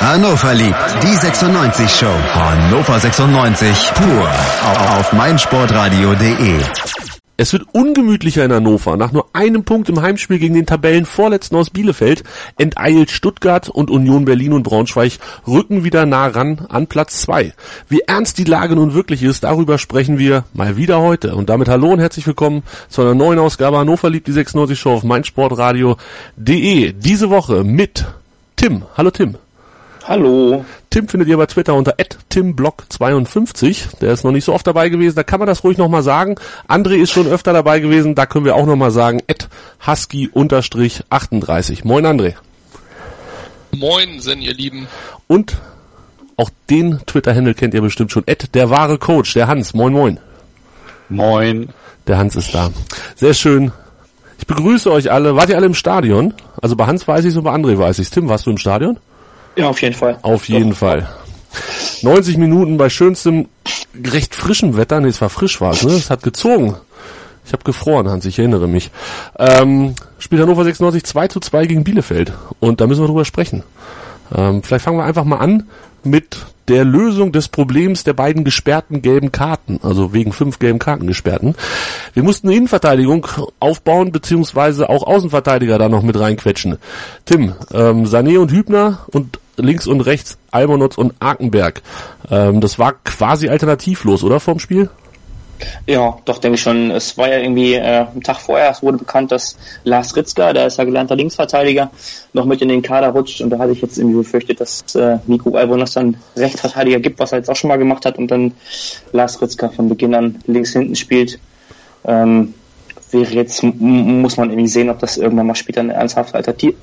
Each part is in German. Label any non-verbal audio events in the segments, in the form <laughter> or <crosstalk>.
Hannover liebt die 96 Show. Hannover 96 pur auf meinsportradio.de. Es wird ungemütlicher in Hannover. Nach nur einem Punkt im Heimspiel gegen den Tabellenvorletzten aus Bielefeld enteilt Stuttgart und Union Berlin und Braunschweig rücken wieder nah ran an Platz zwei. Wie ernst die Lage nun wirklich ist, darüber sprechen wir mal wieder heute. Und damit hallo und herzlich willkommen zu einer neuen Ausgabe Hannover liebt die 96 Show auf meinsportradio.de. Diese Woche mit Tim. Hallo Tim. Hallo. Tim findet ihr bei Twitter unter timblock52. Der ist noch nicht so oft dabei gewesen. Da kann man das ruhig nochmal sagen. André ist schon öfter dabei gewesen. Da können wir auch nochmal sagen husky-38. Moin André. Moin, sind ihr Lieben. Und auch den Twitter-Handle kennt ihr bestimmt schon. der wahre Coach, der Hans. Moin moin. Moin. Der Hans ist da. Sehr schön. Ich begrüße euch alle. Wart ihr alle im Stadion? Also bei Hans weiß ich es und bei André weiß ich es. Tim, warst du im Stadion? Ja, auf jeden Fall. Auf jeden Doch. Fall. 90 Minuten bei schönstem, recht frischem Wetter. Nee, es war frisch war es, ne? Es hat gezogen. Ich habe gefroren, Hans, ich erinnere mich. Ähm, spielt Hannover 96 2 zu 2 gegen Bielefeld. Und da müssen wir drüber sprechen. Ähm, vielleicht fangen wir einfach mal an mit der Lösung des Problems der beiden gesperrten gelben Karten, also wegen fünf gelben Karten gesperrten. Wir mussten eine Innenverteidigung aufbauen, beziehungsweise auch Außenverteidiger da noch mit reinquetschen. Tim, ähm, Sané und Hübner und links und rechts Almonotz und Arkenberg. Ähm, das war quasi alternativlos, oder vom Spiel? Ja, doch, denke ich schon. Es war ja irgendwie äh, einen Tag vorher, es wurde bekannt, dass Lars Ritzka, der ist ja gelernter Linksverteidiger, noch mit in den Kader rutscht und da hatte ich jetzt irgendwie befürchtet, dass äh, Nico Albonas dann Rechtsverteidiger gibt, was er jetzt auch schon mal gemacht hat und dann Lars Ritzka von Beginn an links hinten spielt. Ähm, wäre jetzt, muss man irgendwie sehen, ob das irgendwann mal später eine ernsthafte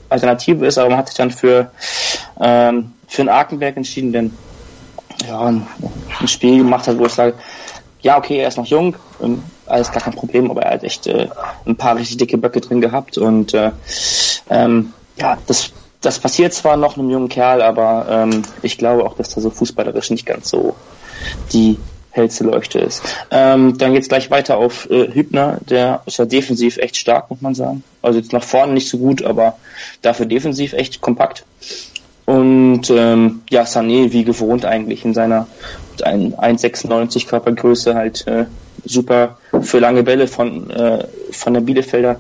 Alternative ist, aber man hat sich dann für, ähm, für einen Arkenberg entschieden, denn ja, ein, ein Spiel gemacht hat, wo ich sage, ja, okay, er ist noch jung, ähm, alles gar kein Problem, aber er hat echt äh, ein paar richtig dicke Böcke drin gehabt und äh, ähm, ja, das, das passiert zwar noch einem jungen Kerl, aber ähm, ich glaube auch, dass er so fußballerisch nicht ganz so die hellste Leuchte ist. Ähm, dann geht's gleich weiter auf äh, Hübner, der ist ja defensiv echt stark, muss man sagen. Also jetzt nach vorne nicht so gut, aber dafür defensiv echt kompakt. Und ähm, ja, Sané wie gewohnt eigentlich in seiner 1,96 Körpergröße halt äh, super für lange Bälle von, äh, von der Bielefelder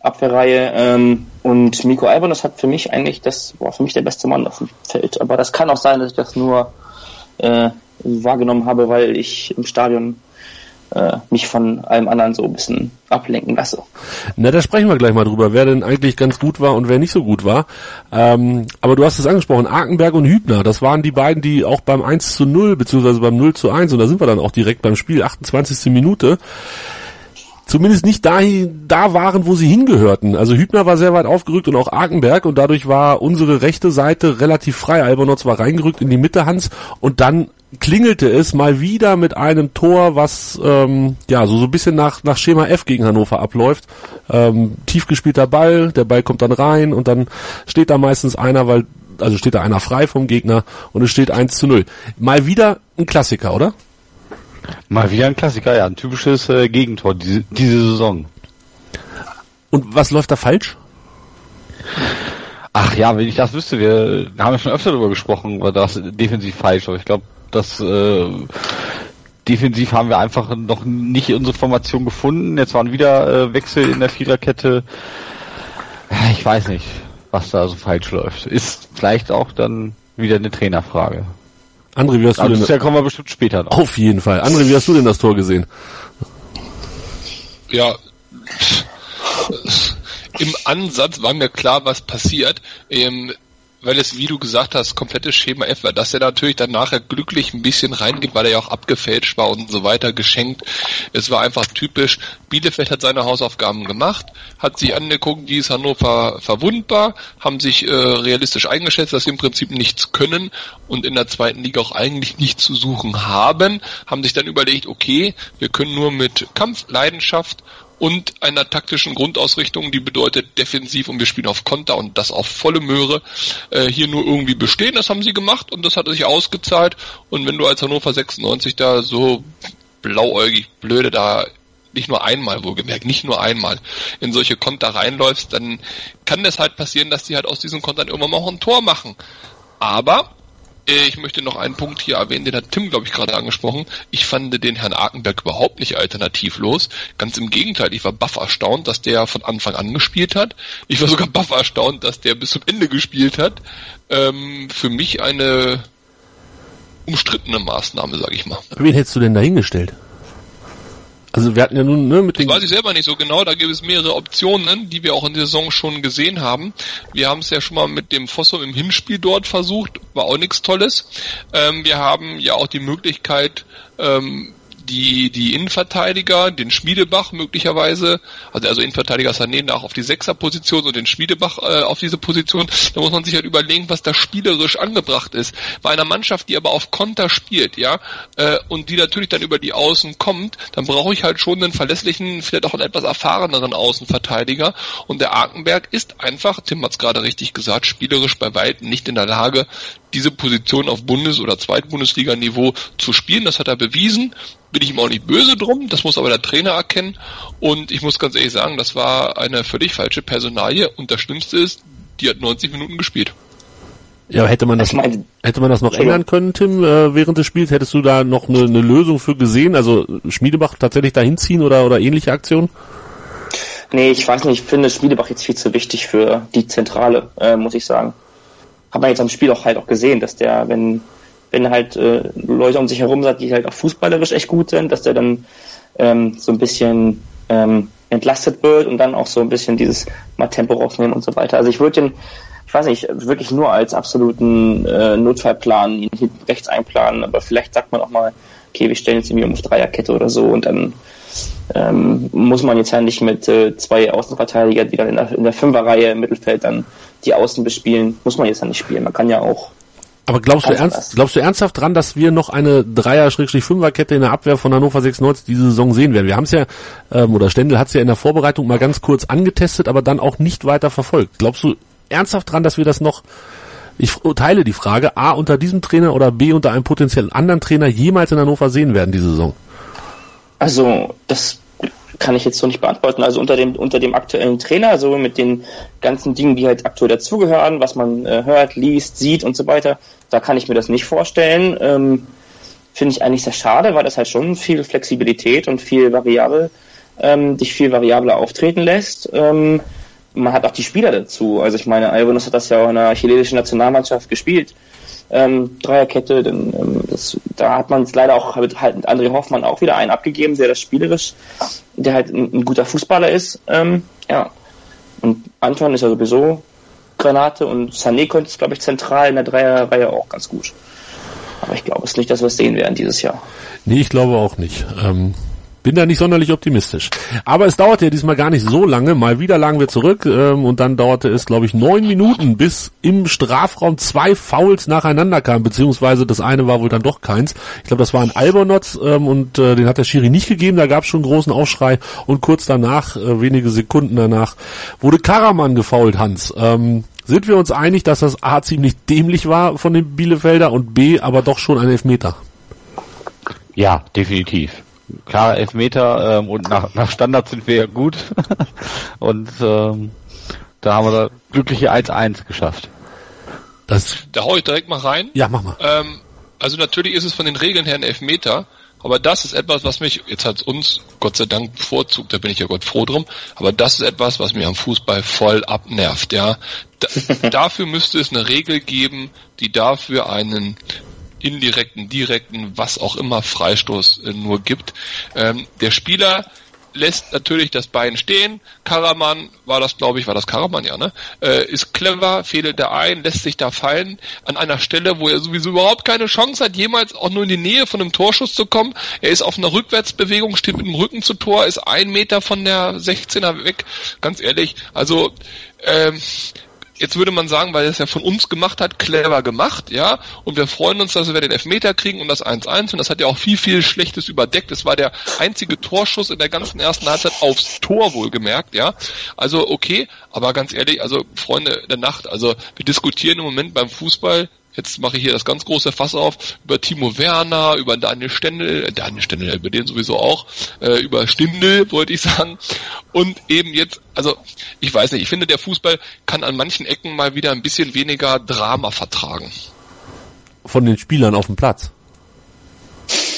Abwehrreihe. Ähm, und Miko Albonos hat für mich eigentlich, das war für mich der beste Mann auf dem Feld. Aber das kann auch sein, dass ich das nur äh, wahrgenommen habe, weil ich im Stadion äh, mich von allem anderen so ein bisschen ablenken lasse. Na, da sprechen wir gleich mal drüber, wer denn eigentlich ganz gut war und wer nicht so gut war. Ähm, aber du hast es angesprochen, Arkenberg und Hübner, das waren die beiden, die auch beim 1 zu 0, beziehungsweise beim 0 zu 1, und da sind wir dann auch direkt beim Spiel, 28. Minute, zumindest nicht da, da waren, wo sie hingehörten. Also Hübner war sehr weit aufgerückt und auch Arkenberg und dadurch war unsere rechte Seite relativ frei. Albonotz war reingerückt in die Mitte Hans und dann klingelte es mal wieder mit einem Tor, was ähm, ja so so ein bisschen nach nach Schema F gegen Hannover abläuft. Ähm, tief gespielter Ball, der Ball kommt dann rein und dann steht da meistens einer, weil also steht da einer frei vom Gegner und es steht 1 zu 0. Mal wieder ein Klassiker, oder? Mal wieder ein Klassiker, ja, ein typisches äh, Gegentor diese, diese Saison. Und was läuft da falsch? Ach ja, wenn ich das wüsste, wir haben ja schon öfter darüber gesprochen, war das defensiv falsch, aber ich glaube, das äh, defensiv haben wir einfach noch nicht unsere Formation gefunden. Jetzt waren wieder äh, Wechsel in der Viererkette. Ich weiß nicht, was da so falsch läuft. Ist vielleicht auch dann wieder eine Trainerfrage. André, wie hast also du denn? Das kommen wir bestimmt später noch. Auf jeden Fall. André, wie hast du denn das Tor gesehen? Ja, im Ansatz war mir klar, was passiert. Ähm, weil es, wie du gesagt hast, komplettes Schema F war, dass er natürlich dann nachher glücklich ein bisschen reingeht, weil er ja auch abgefälscht war und so weiter geschenkt. Es war einfach typisch. Bielefeld hat seine Hausaufgaben gemacht, hat sich angeguckt, die ist Hannover verwundbar, haben sich äh, realistisch eingeschätzt, dass sie im Prinzip nichts können und in der zweiten Liga auch eigentlich nichts zu suchen haben, haben sich dann überlegt, okay, wir können nur mit Kampf, Leidenschaft und einer taktischen Grundausrichtung, die bedeutet defensiv und wir spielen auf Konter und das auf volle Möhre, äh, hier nur irgendwie bestehen. Das haben sie gemacht und das hat sich ausgezahlt. Und wenn du als Hannover 96 da so blauäugig blöde da nicht nur einmal, wohlgemerkt, nicht nur einmal in solche Konter reinläufst, dann kann das halt passieren, dass die halt aus diesen Kontern irgendwann mal auch ein Tor machen. Aber ich möchte noch einen Punkt hier erwähnen, den hat Tim, glaube ich, gerade angesprochen. Ich fand den Herrn Arkenberg überhaupt nicht alternativlos. Ganz im Gegenteil, ich war baff erstaunt, dass der von Anfang an gespielt hat. Ich war sogar baff erstaunt, dass der bis zum Ende gespielt hat. Ähm, für mich eine umstrittene Maßnahme, sage ich mal. Wen hättest du denn dahingestellt? Also wir hatten ja nun ne, mit Das den weiß ich selber nicht so genau. Da gibt es mehrere Optionen, die wir auch in der Saison schon gesehen haben. Wir haben es ja schon mal mit dem Fossum im Hinspiel dort versucht, war auch nichts Tolles. Ähm, wir haben ja auch die Möglichkeit, ähm, die, die Innenverteidiger, den Schmiedebach möglicherweise, also, also Innenverteidiger Sané nach auf die Sechserposition und den Schmiedebach äh, auf diese Position, da muss man sich halt überlegen, was da spielerisch angebracht ist. Bei einer Mannschaft, die aber auf Konter spielt, ja, äh, und die natürlich dann über die Außen kommt, dann brauche ich halt schon einen verlässlichen, vielleicht auch einen etwas erfahreneren Außenverteidiger. Und der Arkenberg ist einfach, Tim hat es gerade richtig gesagt, spielerisch bei weitem nicht in der Lage, diese Position auf Bundes- oder Zweitbundesliga-Niveau zu spielen. Das hat er bewiesen. Bin ich ihm auch nicht böse drum. Das muss aber der Trainer erkennen. Und ich muss ganz ehrlich sagen, das war eine völlig falsche Personalie. Und das Schlimmste ist, die hat 90 Minuten gespielt. Ja, aber hätte man das meine- hätte man das noch ändern können, Tim, äh, während des Spiels? Hättest du da noch eine, eine Lösung für gesehen? Also Schmiedebach tatsächlich dahin ziehen oder oder ähnliche Aktionen? Nee, ich weiß nicht, ich finde Schmiedebach jetzt viel zu wichtig für die Zentrale, äh, muss ich sagen. Hat man jetzt am Spiel auch halt auch gesehen, dass der, wenn, wenn halt äh, Leute um sich herum sind, die halt auch fußballerisch echt gut sind, dass der dann ähm, so ein bisschen ähm, entlastet wird und dann auch so ein bisschen dieses mal Tempo rausnehmen und so weiter. Also ich würde den, ich weiß nicht, wirklich nur als absoluten äh, Notfallplan ihn hinten rechts einplanen, aber vielleicht sagt man auch mal, okay, wir stellen jetzt irgendwie um auf Dreierkette oder so und dann ähm, muss man jetzt ja nicht mit äh, zwei Außenverteidiger, die dann in der, in der Fünferreihe im Mittelfeld dann die Außen bespielen, muss man jetzt ja nicht spielen. Man kann ja auch Aber glaubst du ernst, glaubst du ernsthaft dran, dass wir noch eine Dreier-Fünfer-Kette in der Abwehr von Hannover 96 diese Saison sehen werden? Wir haben es ja, ähm, oder Stendel hat es ja in der Vorbereitung mal ganz kurz angetestet, aber dann auch nicht weiter verfolgt. Glaubst du ernsthaft dran, dass wir das noch, ich teile die Frage, A unter diesem Trainer oder B unter einem potenziellen anderen Trainer jemals in Hannover sehen werden diese Saison? Also, das kann ich jetzt so nicht beantworten. Also unter dem, unter dem aktuellen Trainer, so mit den ganzen Dingen, die halt aktuell dazugehören, was man äh, hört, liest, sieht und so weiter, da kann ich mir das nicht vorstellen. Ähm, Finde ich eigentlich sehr schade, weil das halt schon viel Flexibilität und viel variabel, ähm, dich viel variabler auftreten lässt. Ähm, man hat auch die Spieler dazu. Also ich meine, Albonus hat das ja auch in der chilenischen Nationalmannschaft gespielt. Ähm, Dreierkette, dann, ähm, das, da hat man es leider auch mit, halt André Hoffmann auch wieder einen abgegeben, der das spielerisch, der halt ein, ein guter Fußballer ist. Ähm, ja. Und Anton ist ja sowieso Granate und Sané könnte es, glaube ich, zentral in der Dreierreihe auch ganz gut. Aber ich glaube es nicht, dass wir es sehen werden dieses Jahr. Nee, ich glaube auch nicht. Ähm, bin da nicht sonderlich optimistisch. Aber es dauerte ja diesmal gar nicht so lange. Mal wieder lagen wir zurück ähm, und dann dauerte es, glaube ich, neun Minuten, bis im Strafraum zwei Fouls nacheinander kamen, beziehungsweise das eine war wohl dann doch keins. Ich glaube, das war ein Albonotz ähm, und äh, den hat der Schiri nicht gegeben. Da gab es schon großen Aufschrei und kurz danach, äh, wenige Sekunden danach, wurde Karaman gefoult, Hans. Ähm, sind wir uns einig, dass das A ziemlich dämlich war von den Bielefelder und B aber doch schon ein Elfmeter? Ja, definitiv. Klar, Elfmeter ähm, und nach, nach Standard sind wir ja gut. <laughs> und ähm, da haben wir da glückliche 1-1 geschafft. Das, Da hau ich direkt mal rein. ja, mach mal. Ähm, also natürlich ist es von den Regeln her ein Elfmeter, aber das ist etwas, was mich, jetzt hat uns Gott sei Dank bevorzugt, da bin ich ja Gott froh drum, aber das ist etwas, was mir am Fußball voll abnervt, ja. Da, <laughs> dafür müsste es eine Regel geben, die dafür einen indirekten, direkten, was auch immer Freistoß äh, nur gibt. Ähm, der Spieler lässt natürlich das Bein stehen. Karaman war das, glaube ich, war das Karaman, ja, ne? Äh, ist clever, fädelt da ein, lässt sich da fallen an einer Stelle, wo er sowieso überhaupt keine Chance hat, jemals auch nur in die Nähe von einem Torschuss zu kommen. Er ist auf einer Rückwärtsbewegung, steht mit dem Rücken zu Tor, ist ein Meter von der 16er weg. Ganz ehrlich, also ähm, jetzt würde man sagen, weil er es ja von uns gemacht hat, clever gemacht, ja, und wir freuen uns, dass wir den Elfmeter kriegen und das 1-1 und das hat ja auch viel, viel Schlechtes überdeckt. Es war der einzige Torschuss in der ganzen ersten Halbzeit aufs Tor wohlgemerkt, ja. Also okay, aber ganz ehrlich, also Freunde der Nacht, also wir diskutieren im Moment beim Fußball jetzt mache ich hier das ganz große Fass auf, über Timo Werner, über Daniel Stendel, äh, Daniel Stendel, über den sowieso auch, äh, über Stindel, wollte ich sagen. Und eben jetzt, also ich weiß nicht, ich finde, der Fußball kann an manchen Ecken mal wieder ein bisschen weniger Drama vertragen. Von den Spielern auf dem Platz.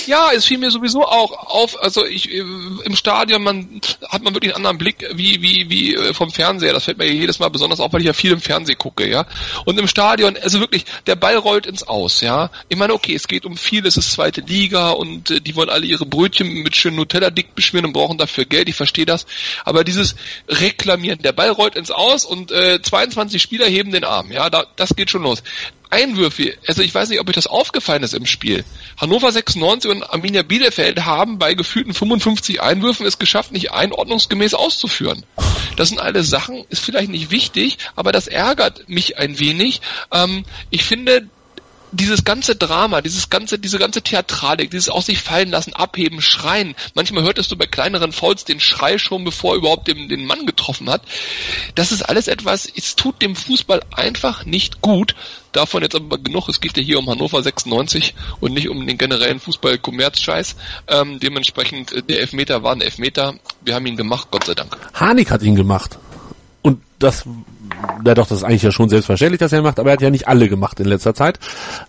Ja, es fiel mir sowieso auch auf, also ich äh, im Stadion, man hat man wirklich einen anderen Blick wie wie wie äh, vom Fernseher. Das fällt mir jedes Mal besonders auf, weil ich ja viel im Fernsehen gucke, ja. Und im Stadion, also wirklich, der Ball rollt ins Aus, ja. Ich meine, okay, es geht um viel, es ist zweite Liga und äh, die wollen alle ihre Brötchen mit schönen Nutella dick beschmieren und brauchen dafür Geld. Ich verstehe das, aber dieses Reklamieren, der Ball rollt ins Aus und äh, 22 Spieler heben den Arm, ja, da, das geht schon los. Einwürfe, also ich weiß nicht, ob euch das aufgefallen ist im Spiel. Hannover 96 und Arminia Bielefeld haben bei gefühlten 55 Einwürfen es geschafft, nicht einordnungsgemäß auszuführen. Das sind alle Sachen, ist vielleicht nicht wichtig, aber das ärgert mich ein wenig. Ähm, ich finde, dieses ganze Drama, dieses ganze, diese ganze Theatralik, dieses aus sich fallen lassen, abheben, schreien. Manchmal hörtest du bei kleineren Fouls den Schrei schon, bevor er überhaupt den, den Mann getroffen hat. Das ist alles etwas, es tut dem Fußball einfach nicht gut. Davon jetzt aber genug. Es geht ja hier um Hannover 96 und nicht um den generellen Fußball-Kommerz-Scheiß. Ähm, dementsprechend, äh, der Elfmeter war ein Elfmeter. Wir haben ihn gemacht, Gott sei Dank. Harnik hat ihn gemacht. Das na doch, das ist eigentlich ja schon selbstverständlich, dass er macht, aber er hat ja nicht alle gemacht in letzter Zeit.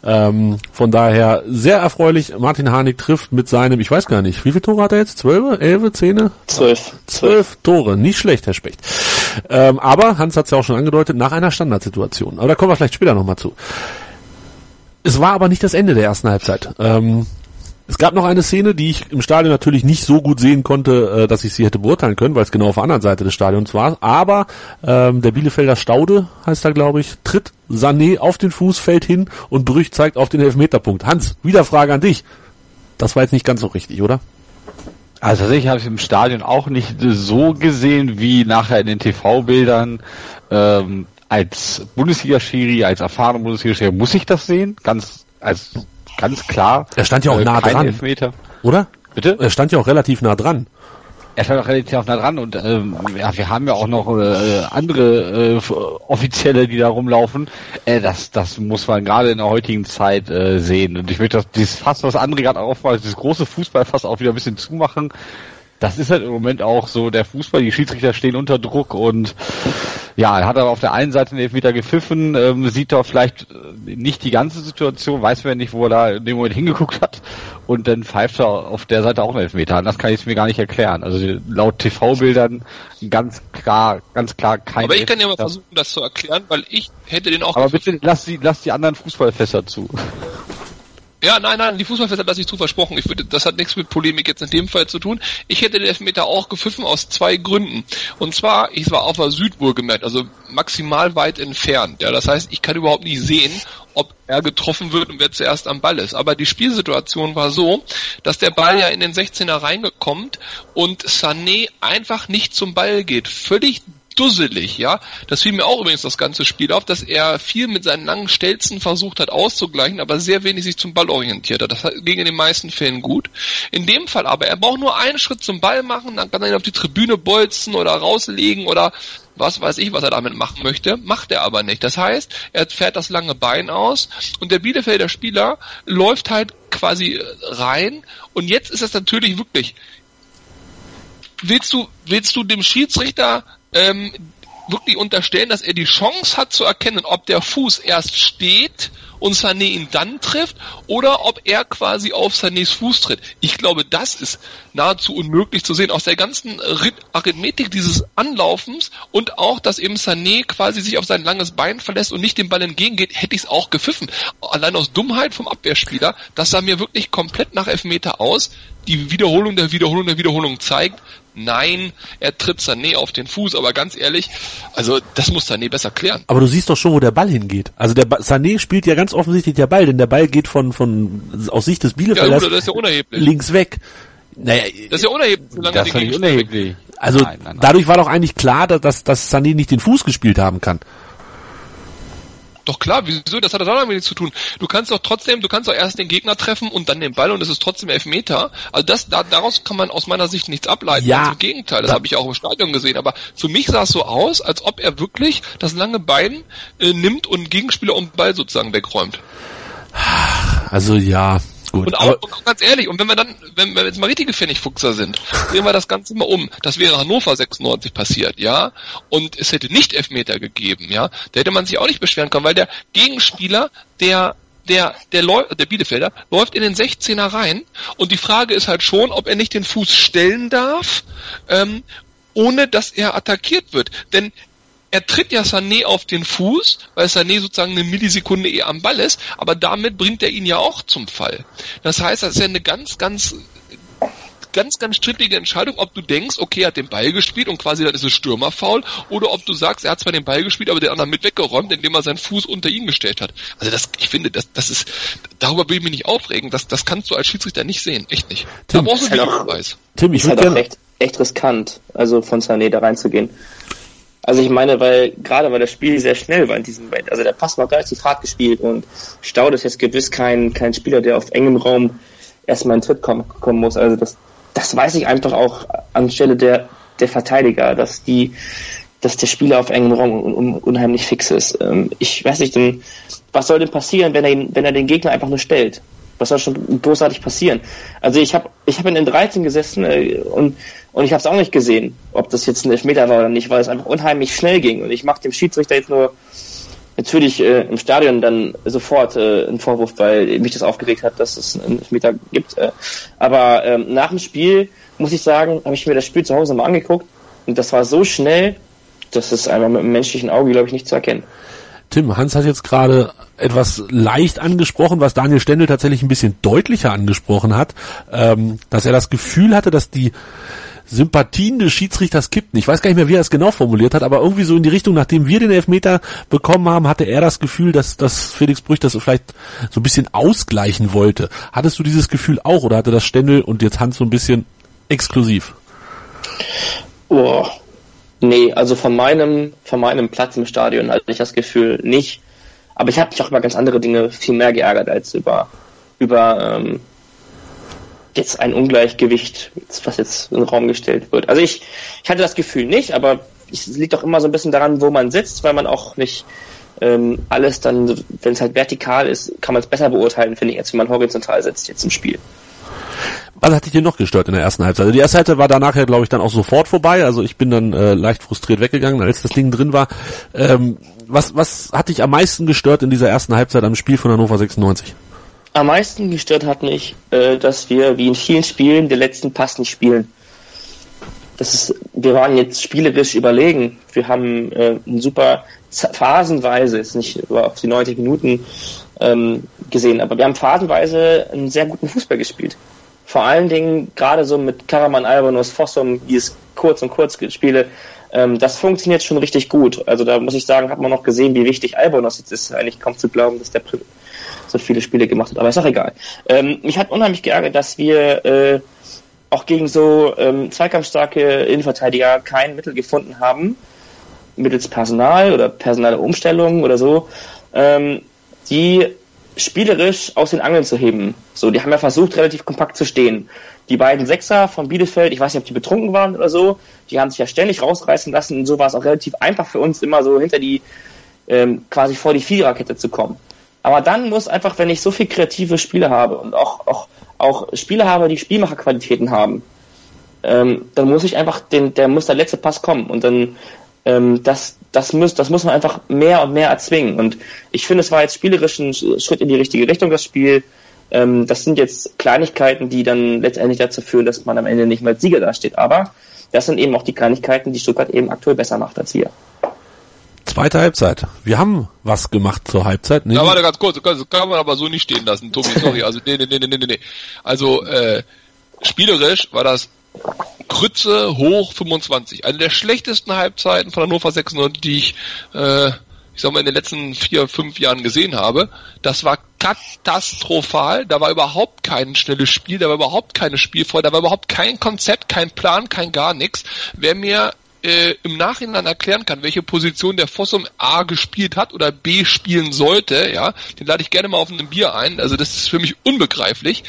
Ähm, von daher sehr erfreulich. Martin Harnik trifft mit seinem, ich weiß gar nicht, wie viele Tore hat er jetzt? Zwölf, elf, zehn? Zwölf. Zwölf Tore, nicht schlecht, Herr Specht. Ähm, aber Hans hat es ja auch schon angedeutet, nach einer Standardsituation. Aber da kommen wir vielleicht später nochmal zu. Es war aber nicht das Ende der ersten Halbzeit. Ähm, es gab noch eine Szene, die ich im Stadion natürlich nicht so gut sehen konnte, äh, dass ich sie hätte beurteilen können, weil es genau auf der anderen Seite des Stadions war. Aber ähm, der Bielefelder Staude, heißt er glaube ich, tritt Sané auf den Fuß, fällt hin und Brüch zeigt auf den Elfmeterpunkt. Hans, wieder Frage an dich. Das war jetzt nicht ganz so richtig, oder? Also tatsächlich habe ich im Stadion auch nicht so gesehen wie nachher in den TV-Bildern. Ähm, als Bundesliga-Schiri, als erfahrener Bundesliga-Schiri muss ich das sehen, ganz als ganz klar. Er stand ja auch äh, nah dran, Elfmeter. oder? Bitte? Er stand ja auch relativ nah dran. Er stand auch relativ nah dran und ähm, ja, wir haben ja auch noch äh, andere äh, Offizielle, die da rumlaufen. Äh, das, das muss man gerade in der heutigen Zeit äh, sehen. Und ich möchte das dieses Fass, was André gerade aufmacht, dieses große Fußballfass auch wieder ein bisschen zumachen. Das ist halt im Moment auch so der Fußball. Die Schiedsrichter stehen unter Druck und ja, er hat aber auf der einen Seite den Elfmeter gepfiffen, ähm, sieht doch vielleicht äh, nicht die ganze Situation, weiß man nicht, wo er da in dem Moment hingeguckt hat und dann pfeift er auf der Seite auch einen Elfmeter an. Das kann ich mir gar nicht erklären. Also laut TV-Bildern ganz klar, ganz klar kein Aber ich kann ja mal Elfmeter. versuchen, das zu erklären, weil ich hätte den auch Aber bitte lass die, lass die anderen Fußballfässer zu. Ja, nein, nein, die Fußballfester lasse ich zu versprochen. Ich würde, das hat nichts mit Polemik jetzt in dem Fall zu tun. Ich hätte den Elfmeter auch gepfiffen aus zwei Gründen. Und zwar, ich war auf der Süd wohlgemerkt, also maximal weit entfernt. Ja, das heißt, ich kann überhaupt nicht sehen, ob er getroffen wird und wer zuerst am Ball ist. Aber die Spielsituation war so, dass der Ball ja in den 16er reingekommt und Sané einfach nicht zum Ball geht. Völlig dusselig, ja. Das fiel mir auch übrigens das ganze Spiel auf, dass er viel mit seinen langen Stelzen versucht hat auszugleichen, aber sehr wenig sich zum Ball orientiert hat. Das ging in den meisten Fällen gut. In dem Fall aber, er braucht nur einen Schritt zum Ball machen, dann kann er ihn auf die Tribüne bolzen oder rauslegen oder was weiß ich, was er damit machen möchte, macht er aber nicht. Das heißt, er fährt das lange Bein aus und der Bielefelder Spieler läuft halt quasi rein und jetzt ist es natürlich wirklich, willst du, willst du dem Schiedsrichter ähm, wirklich unterstellen, dass er die Chance hat zu erkennen, ob der Fuß erst steht und Sané ihn dann trifft oder ob er quasi auf Sanés Fuß tritt. Ich glaube, das ist nahezu unmöglich zu sehen. Aus der ganzen Rit- Arithmetik dieses Anlaufens und auch, dass eben Sané quasi sich auf sein langes Bein verlässt und nicht dem Ball entgegengeht, hätte ich es auch gepfiffen. Allein aus Dummheit vom Abwehrspieler, das sah mir wirklich komplett nach Elfmeter aus. Die Wiederholung der Wiederholung der Wiederholung zeigt, Nein, er tritt Sané auf den Fuß, aber ganz ehrlich, also das muss Sané besser klären. Aber du siehst doch schon, wo der Ball hingeht. Also der ba Sané spielt ja ganz offensichtlich der Ball, denn der Ball geht von, von aus Sicht des Ja, Bielefelders gut, das ist ja unerheblich. links weg. Naja, Das ist ja unerheblich, solange Das ist unerheblich. also Nein, nein, nein. dadurch war doch eigentlich klar, dass, dass, dass Sané nicht den Fuß gespielt haben kann. Doch klar, wieso? Das hat damit nichts zu tun. Du kannst doch trotzdem, du kannst doch erst den Gegner treffen und dann den Ball und es ist trotzdem Elfmeter. Also das, da, daraus kann man aus meiner Sicht nichts ableiten. Ja. Ganz Im Gegenteil, das habe ich auch im Stadion gesehen. Aber für mich sah es so aus, als ob er wirklich das lange Bein äh, nimmt und Gegenspieler um den Ball sozusagen wegräumt. Also ja, gut. Und auch, ganz ehrlich, und wenn wir dann, wenn wir jetzt mal richtige Pfennigfuchser sind, drehen wir das Ganze mal um. Das wäre Hannover 96 passiert, ja, und es hätte nicht Elfmeter gegeben, ja, da hätte man sich auch nicht beschweren können, weil der Gegenspieler, der der, der, Läu der Bielefelder läuft in den 16er rein und die Frage ist halt schon, ob er nicht den Fuß stellen darf, ähm, ohne dass er attackiert wird. Denn er tritt ja Sané auf den Fuß, weil Sané sozusagen eine Millisekunde eher am Ball ist, aber damit bringt er ihn ja auch zum Fall. Das heißt, das ist ja eine ganz, ganz ganz, ganz strittige Entscheidung, ob du denkst, okay, er hat den Ball gespielt und quasi dann ist es Stürmerfaul, oder ob du sagst, er hat zwar den Ball gespielt, aber den anderen mit weggeräumt, indem er seinen Fuß unter ihn gestellt hat. Also das, ich finde, das, das ist, darüber will ich mich nicht aufregen, das, das kannst du als Schiedsrichter nicht sehen, echt nicht. Da Tim, brauchst du ist halt auch- Videobeweis. Tim, ich ist halt würde auch echt riskant, also von Sané da reinzugehen. Also ich meine, weil gerade weil das Spiel sehr schnell war in diesem Moment, also der Pass war relativ hart gespielt und Staud ist jetzt gewiss kein, kein Spieler, der auf engem Raum erstmal in Tritt kommen, kommen muss. Also das, das weiß ich einfach auch anstelle der, der Verteidiger, dass die, dass der Spieler auf engem Raum un, un, unheimlich fix ist. Ähm, ich weiß nicht, denn, was soll denn passieren, wenn er ihn, wenn er den Gegner einfach nur stellt? Was soll schon großartig passieren? Also ich habe ich hab in den 13 gesessen äh, und und ich habe es auch nicht gesehen, ob das jetzt ein Elfmeter war oder nicht, weil es einfach unheimlich schnell ging. Und ich mache dem Schiedsrichter jetzt nur natürlich äh, im Stadion dann sofort äh, einen Vorwurf, weil mich das aufgeregt hat, dass es einen Elfmeter gibt. Äh, aber ähm, nach dem Spiel muss ich sagen, habe ich mir das Spiel zu Hause mal angeguckt und das war so schnell, das ist einfach mit dem menschlichen Auge, glaube ich, nicht zu erkennen. Tim, Hans hat jetzt gerade etwas leicht angesprochen, was Daniel Stendel tatsächlich ein bisschen deutlicher angesprochen hat, ähm, dass er das Gefühl hatte, dass die Sympathien des Schiedsrichters kippten. Ich weiß gar nicht mehr, wie er es genau formuliert hat, aber irgendwie so in die Richtung, nachdem wir den Elfmeter bekommen haben, hatte er das Gefühl, dass, dass Felix Brüch das vielleicht so ein bisschen ausgleichen wollte. Hattest du dieses Gefühl auch oder hatte das Stendel und jetzt Hans so ein bisschen exklusiv? Boah. Nee, also von meinem, von meinem Platz im Stadion hatte ich das Gefühl nicht. Aber ich habe mich auch über ganz andere Dinge viel mehr geärgert als über, über ähm, jetzt ein Ungleichgewicht, was jetzt in den Raum gestellt wird. Also ich, ich hatte das Gefühl nicht, aber es liegt auch immer so ein bisschen daran, wo man sitzt, weil man auch nicht ähm, alles dann, wenn es halt vertikal ist, kann man es besser beurteilen, finde ich, als wenn man horizontal sitzt jetzt im Spiel. Was hat dich denn noch gestört in der ersten Halbzeit? Also die erste Halbzeit war danach ja, glaube ich, dann auch sofort vorbei. Also ich bin dann äh, leicht frustriert weggegangen, als das Ding drin war. Ähm, was, was hat dich am meisten gestört in dieser ersten Halbzeit am Spiel von Hannover 96? Am meisten gestört hat mich, äh, dass wir wie in vielen Spielen den letzten Pass nicht spielen. Das ist, wir waren jetzt spielerisch überlegen. Wir haben äh, super phasenweise, jetzt nicht auf die 90 Minuten ähm, gesehen, aber wir haben phasenweise einen sehr guten Fußball gespielt. Vor allen Dingen gerade so mit Karaman, Albanus, Fossum, die es kurz und kurz Spiele, ähm, das funktioniert schon richtig gut. Also da muss ich sagen, hat man noch gesehen, wie wichtig Albonos jetzt ist. Eigentlich kaum zu glauben, dass der so viele Spiele gemacht hat, aber ist auch egal. Ähm, mich hat unheimlich geärgert, dass wir äh, auch gegen so ähm, zweikampfstarke Innenverteidiger kein Mittel gefunden haben, mittels Personal oder personale Umstellungen oder so, ähm, die spielerisch aus den Angeln zu heben. So, die haben ja versucht, relativ kompakt zu stehen. Die beiden Sechser von Bielefeld, ich weiß nicht, ob die betrunken waren oder so, die haben sich ja ständig rausreißen lassen und so war es auch relativ einfach für uns, immer so hinter die, ähm, quasi vor die Viererkette zu kommen. Aber dann muss einfach, wenn ich so viel kreative Spieler habe und auch, auch, auch Spieler habe, die Spielmacherqualitäten haben, ähm, dann muss ich einfach den, der muss der letzte Pass kommen und dann ähm, das, das muss, das muss man einfach mehr und mehr erzwingen. Und ich finde, es war jetzt spielerisch ein Schritt in die richtige Richtung, das Spiel. Ähm, das sind jetzt Kleinigkeiten, die dann letztendlich dazu führen, dass man am Ende nicht mehr als Sieger dasteht. Aber das sind eben auch die Kleinigkeiten, die Stuttgart eben aktuell besser macht als wir. Zweite Halbzeit. Wir haben was gemacht zur Halbzeit. Ja, warte ganz kurz, das kann man aber so nicht stehen lassen, Tobi, sorry, also nee, nee, nee, nee, nee, nee. Also äh, spielerisch war das Krütze hoch 25. Eine der schlechtesten Halbzeiten von Hannover 96, die ich, äh, ich sag mal, in den letzten vier, fünf Jahren gesehen habe. Das war katastrophal. Da war überhaupt kein schnelles Spiel, da war überhaupt keine Spielfreude, da war überhaupt kein Konzept, kein Plan, kein gar nichts. Wer mir äh, im Nachhinein erklären kann, welche Position der Fossum A gespielt hat oder B spielen sollte, ja, den lade ich gerne mal auf ein Bier ein. Also das ist für mich unbegreiflich.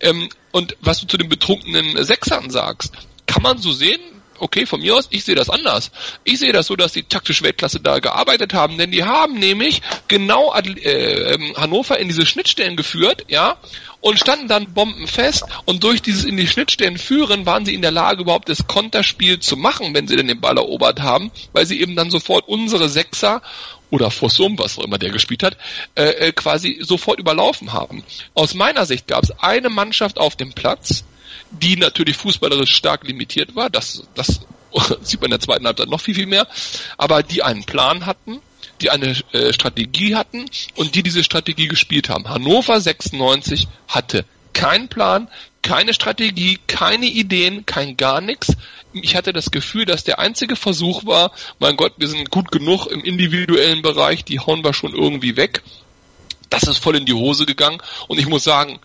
Ähm, und was du zu den betrunkenen Sechsern sagst, kann man so sehen, okay, von mir aus, ich sehe das anders. Ich sehe das so, dass die taktische Weltklasse da gearbeitet haben, denn die haben nämlich genau äh, ähm, Hannover in diese Schnittstellen geführt, ja, und standen dann bombenfest und durch dieses in die Schnittstellen führen waren sie in der Lage überhaupt das Konterspiel zu machen, wenn sie denn den Ball erobert haben, weil sie eben dann sofort unsere Sechser oder Fossum, was auch immer der gespielt hat, äh, äh quasi sofort überlaufen haben. Aus meiner Sicht gab es eine Mannschaft auf dem Platz, die natürlich fußballerisch stark limitiert war. Das, das <laughs> sieht man in der zweiten Halbzeit noch viel, viel mehr. Aber die einen Plan hatten, die eine äh, Strategie hatten und die diese Strategie gespielt haben. Hannover 96 hatte keinen Plan, keine Strategie, keine Ideen, kein gar nichts. Ich hatte das Gefühl, dass der einzige Versuch war, mein Gott, wir sind gut genug im individuellen Bereich, die hauen wir schon irgendwie weg. Das ist voll in die Hose gegangen und ich muss sagen,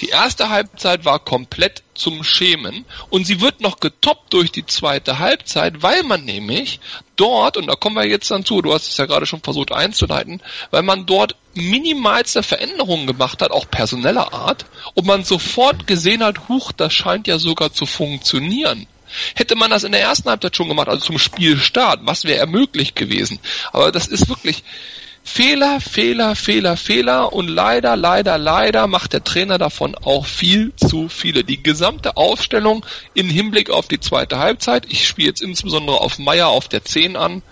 die erste Halbzeit war komplett zum Schämen und sie wird noch getoppt durch die zweite Halbzeit, weil man nämlich dort, und da kommen wir jetzt dann zu, du hast es ja gerade schon versucht einzuleiten, weil man dort minimalste Veränderungen gemacht hat, auch personeller Art, und man sofort gesehen hat, huch, das scheint ja sogar zu funktionieren. Hätte man das in der ersten Halbzeit schon gemacht, also zum Spielstart, was wäre möglich gewesen? Aber das ist wirklich, Fehler, Fehler, Fehler, Fehler und leider, leider, leider macht der Trainer davon auch viel zu viele. Die gesamte Aufstellung im Hinblick auf die zweite Halbzeit, ich spiele jetzt insbesondere auf Meier auf der 10 an,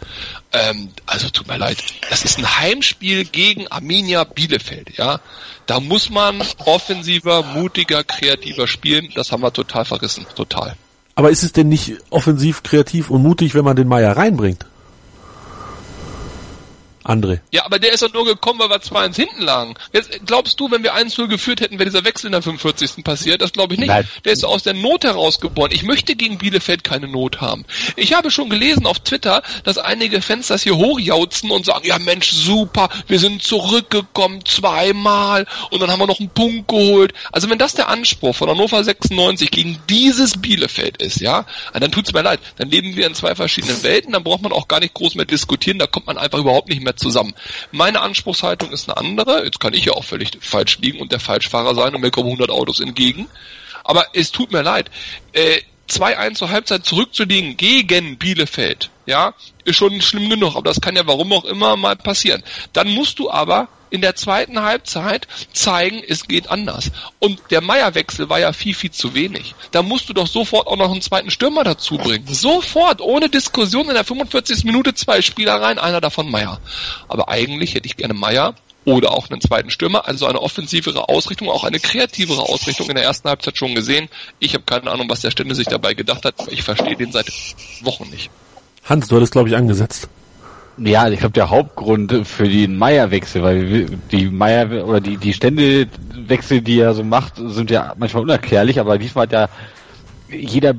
ähm, also tut mir leid, das ist ein Heimspiel gegen Arminia Bielefeld, ja. Da muss man offensiver, mutiger, kreativer spielen, das haben wir total verrissen, total. Aber ist es denn nicht offensiv, kreativ und mutig, wenn man den Meier reinbringt? André. Ja, aber der ist doch nur gekommen, weil wir 2-1 hinten lagen. Jetzt glaubst du, wenn wir 1-0 geführt hätten, wäre dieser Wechsel in der 45. passiert? Das glaube ich nicht. Nein. Der ist aus der Not herausgeboren. Ich möchte gegen Bielefeld keine Not haben. Ich habe schon gelesen auf Twitter, dass einige Fans das hier hochjauzen und sagen, ja Mensch, super, wir sind zurückgekommen zweimal und dann haben wir noch einen Punkt geholt. Also wenn das der Anspruch von Hannover 96 gegen dieses Bielefeld ist, ja, dann tut's mir leid. Dann leben wir in zwei verschiedenen Welten, dann braucht man auch gar nicht groß mehr diskutieren, da kommt man einfach überhaupt nicht mehr zusammen. Meine Anspruchshaltung ist eine andere. Jetzt kann ich ja auch völlig falsch liegen und der Falschfahrer sein und mir kommen 100 Autos entgegen. Aber es tut mir leid. Äh, 2-1 zur Halbzeit zurückzulegen gegen Bielefeld, ja, ist schon schlimm genug, aber das kann ja warum auch immer mal passieren. Dann musst du aber in der zweiten Halbzeit zeigen, es geht anders. Und der Meierwechsel war ja viel, viel zu wenig. Da musst du doch sofort auch noch einen zweiten Stürmer dazu bringen. Sofort, ohne Diskussion in der 45. Minute zwei Spieler rein, einer davon Meier. Aber eigentlich hätte ich gerne Meier oder auch einen zweiten Stürmer, also eine offensivere Ausrichtung, auch eine kreativere Ausrichtung in der ersten Halbzeit schon gesehen. Ich habe keine Ahnung, was der Stände sich dabei gedacht hat, aber ich verstehe den seit Wochen nicht. Hans, du hattest glaube ich angesetzt. Ja, ich glaube der Hauptgrund für den Meierwechsel, weil die Meier oder die die Ständewechsel, die er so macht, sind ja manchmal unerklärlich, aber diesmal hat ja jeder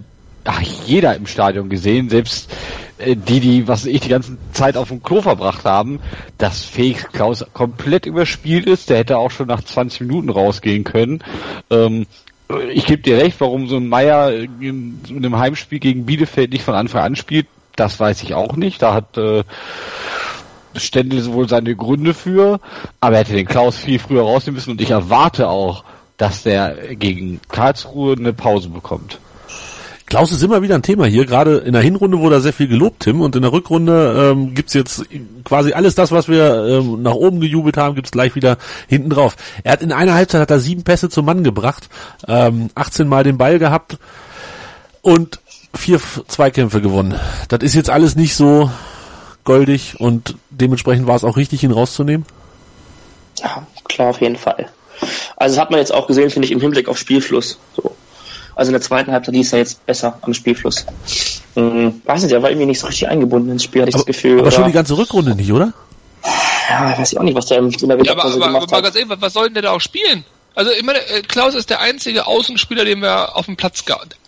ach, jeder im Stadion gesehen, selbst äh, die, die, was ich die ganze Zeit auf dem Klo verbracht haben, dass Felix Klaus komplett überspielt ist. Der hätte auch schon nach 20 Minuten rausgehen können. Ähm, ich gebe dir recht, warum so ein Meier in, in einem Heimspiel gegen Bielefeld nicht von Anfang an spielt, das weiß ich auch nicht. Da hat äh, Stendel wohl seine Gründe für, aber er hätte den Klaus viel früher rausnehmen müssen und ich erwarte auch, dass der gegen Karlsruhe eine Pause bekommt. Klaus ist immer wieder ein Thema hier. Gerade in der Hinrunde wurde er sehr viel gelobt, Tim, und in der Rückrunde ähm, gibt's jetzt quasi alles das, was wir ähm, nach oben gejubelt haben, gibt's gleich wieder hinten drauf. Er hat in einer Halbzeit hat er sieben Pässe zum Mann gebracht, ähm, 18 Mal den Ball gehabt und vier Zweikämpfe gewonnen. Das ist jetzt alles nicht so goldig und dementsprechend war es auch richtig, ihn rauszunehmen? Ja, klar, auf jeden Fall. Also das hat man jetzt auch gesehen, finde ich, im Hinblick auf Spielfluss. So. Also in der zweiten Halbzeit ist er jetzt besser am Spielfluss. Hm, weiß nicht, er war irgendwie nicht so richtig eingebunden ins Spiel, hatte ich aber, das Gefühl. Aber oder? schon die ganze Rückrunde nicht, oder? Ja, weiß ich auch nicht, was der in der Winterpause ja, aber, aber, gemacht aber, hat. Ganz ehrlich, was soll denn der da auch spielen? Also ich meine, äh, Klaus ist der einzige Außenspieler, den wir auf dem Platz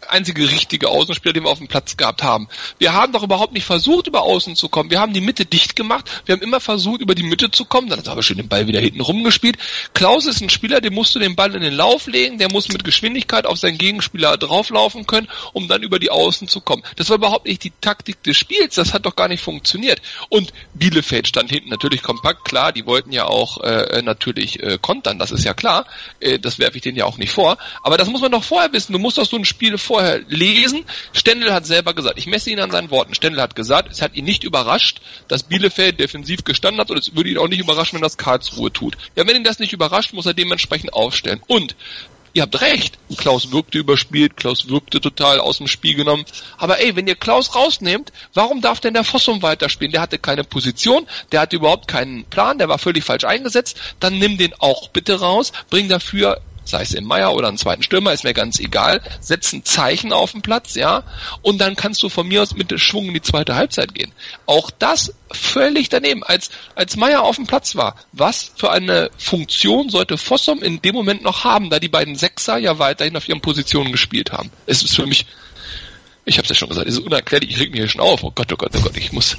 einzige richtige Außenspieler, den wir auf dem Platz gehabt haben. Wir haben doch überhaupt nicht versucht, über Außen zu kommen. Wir haben die Mitte dicht gemacht. Wir haben immer versucht, über die Mitte zu kommen. Dann haben wir schön den Ball wieder hinten rumgespielt. Klaus ist ein Spieler, dem musst du den Ball in den Lauf legen. Der muss mit Geschwindigkeit auf seinen Gegenspieler drauflaufen können, um dann über die Außen zu kommen. Das war überhaupt nicht die Taktik des Spiels. Das hat doch gar nicht funktioniert. Und Bielefeld stand hinten natürlich kompakt. Klar, die wollten ja auch äh, natürlich äh, kontern. Das ist ja klar. Äh, das werfe ich denen ja auch nicht vor. Aber das muss man doch vorher wissen. Du musst doch so ein Spiel vorher lesen. Stendel hat selber gesagt, ich messe ihn an seinen Worten. Stendel hat gesagt, es hat ihn nicht überrascht, dass Bielefeld defensiv gestanden hat und es würde ihn auch nicht überraschen, wenn das Karlsruhe tut. Ja, wenn ihn das nicht überrascht, muss er dementsprechend aufstellen. Und ihr habt recht, Klaus wirkte überspielt, Klaus wirkte total aus dem Spiel genommen. Aber ey, wenn ihr Klaus rausnehmt, warum darf denn der Fossum weiterspielen? Der hatte keine Position, der hatte überhaupt keinen Plan, der war völlig falsch eingesetzt. Dann nimm den auch bitte raus, bring dafür sei es im Meier oder einen zweiten Stürmer, ist mir ganz egal, setz ein Zeichen auf den Platz, ja, und dann kannst du von mir aus mit Schwung in die zweite Halbzeit gehen. Auch das völlig daneben. Als, als Meier auf dem Platz war, was für eine Funktion sollte Fossum in dem Moment noch haben, da die beiden Sechser ja weiterhin auf ihren Positionen gespielt haben? Es ist für mich, ich habe es ja schon gesagt, es ist unerklärlich, ich reg mich hier schon auf. Oh Gott, oh Gott, oh Gott, ich muss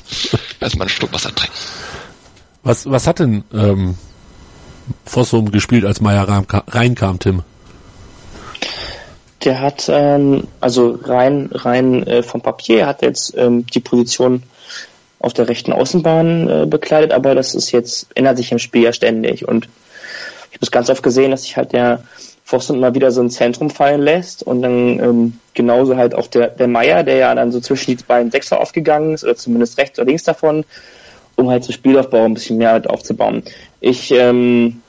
erstmal einen Schluck Wasser trinken. Was, was hat denn ähm, Fossum gespielt, als Meier reinkam, Tim? Der hat, ähm, also rein, rein äh, vom Papier hat jetzt ähm, die Position auf der rechten Außenbahn äh, bekleidet, aber das ist jetzt, ändert sich im Spiel ja ständig. Und ich habe es ganz oft gesehen, dass sich halt der Fossum mal wieder so ein Zentrum fallen lässt und dann ähm, genauso halt auch der, der Meier, der ja dann so zwischen die beiden Sechser aufgegangen ist, oder zumindest rechts oder links davon, um halt so Spielaufbau ein bisschen mehr halt aufzubauen. Ich ähm,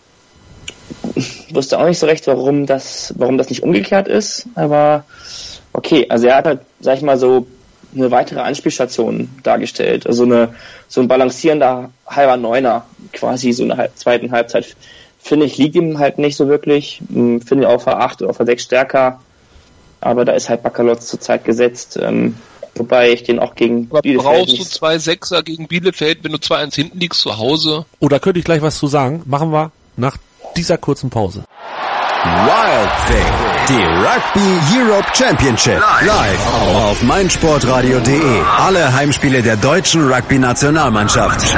wusste auch nicht so recht, warum das, warum das nicht umgekehrt ist, aber okay, also er hat halt, sag ich mal, so eine weitere Anspielstation dargestellt. Also eine, so ein balancierender halber Neuner, quasi so eine halb, zweiten Halbzeit. Finde ich, liegt ihm halt nicht so wirklich. Hm, finde ich auf A8 oder auf A6 stärker. Aber da ist halt Bakalotz zurzeit gesetzt. Ähm, wobei ich den auch gegen Aber Bielefeld brauchst du zwei Sechser gegen Bielefeld, wenn du 2-1 hinten liegst zu Hause? Oder könnte ich gleich was zu sagen? Machen wir nach dieser kurzen Pause. Wild Thing, die Rugby Europe Championship, live auf meinsportradio.de. Alle Heimspiele der deutschen Rugby-Nationalmannschaft.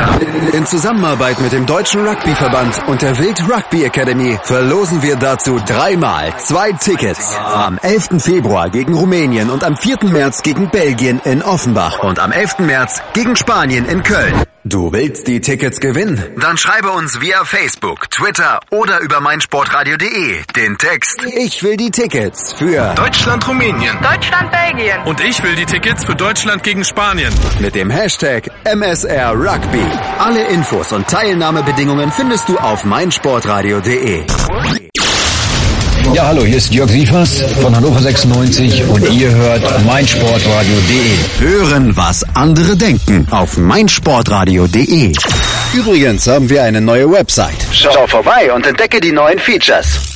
In Zusammenarbeit mit dem Deutschen Rugbyverband und der Wild Rugby Academy verlosen wir dazu dreimal zwei Tickets. Am 11. Februar gegen Rumänien und am 4. März gegen Belgien in Offenbach und am 11. März gegen Spanien in Köln. Du willst die Tickets gewinnen? Dann schreibe uns via Facebook, Twitter oder über meinsportradio.de den Text Ich will die Tickets für Deutschland Rumänien. Deutschland Belgien. Und ich will die Tickets für Deutschland gegen Spanien. mit dem Hashtag MSR Rugby. Alle Infos und Teilnahmebedingungen findest du auf meinsportradio.de. Ja, hallo, hier ist Jörg Sievers von Hannover 96 und ihr hört meinsportradio.de. Hören, was andere denken auf meinsportradio.de. Übrigens haben wir eine neue Website. Schau vorbei und entdecke die neuen Features.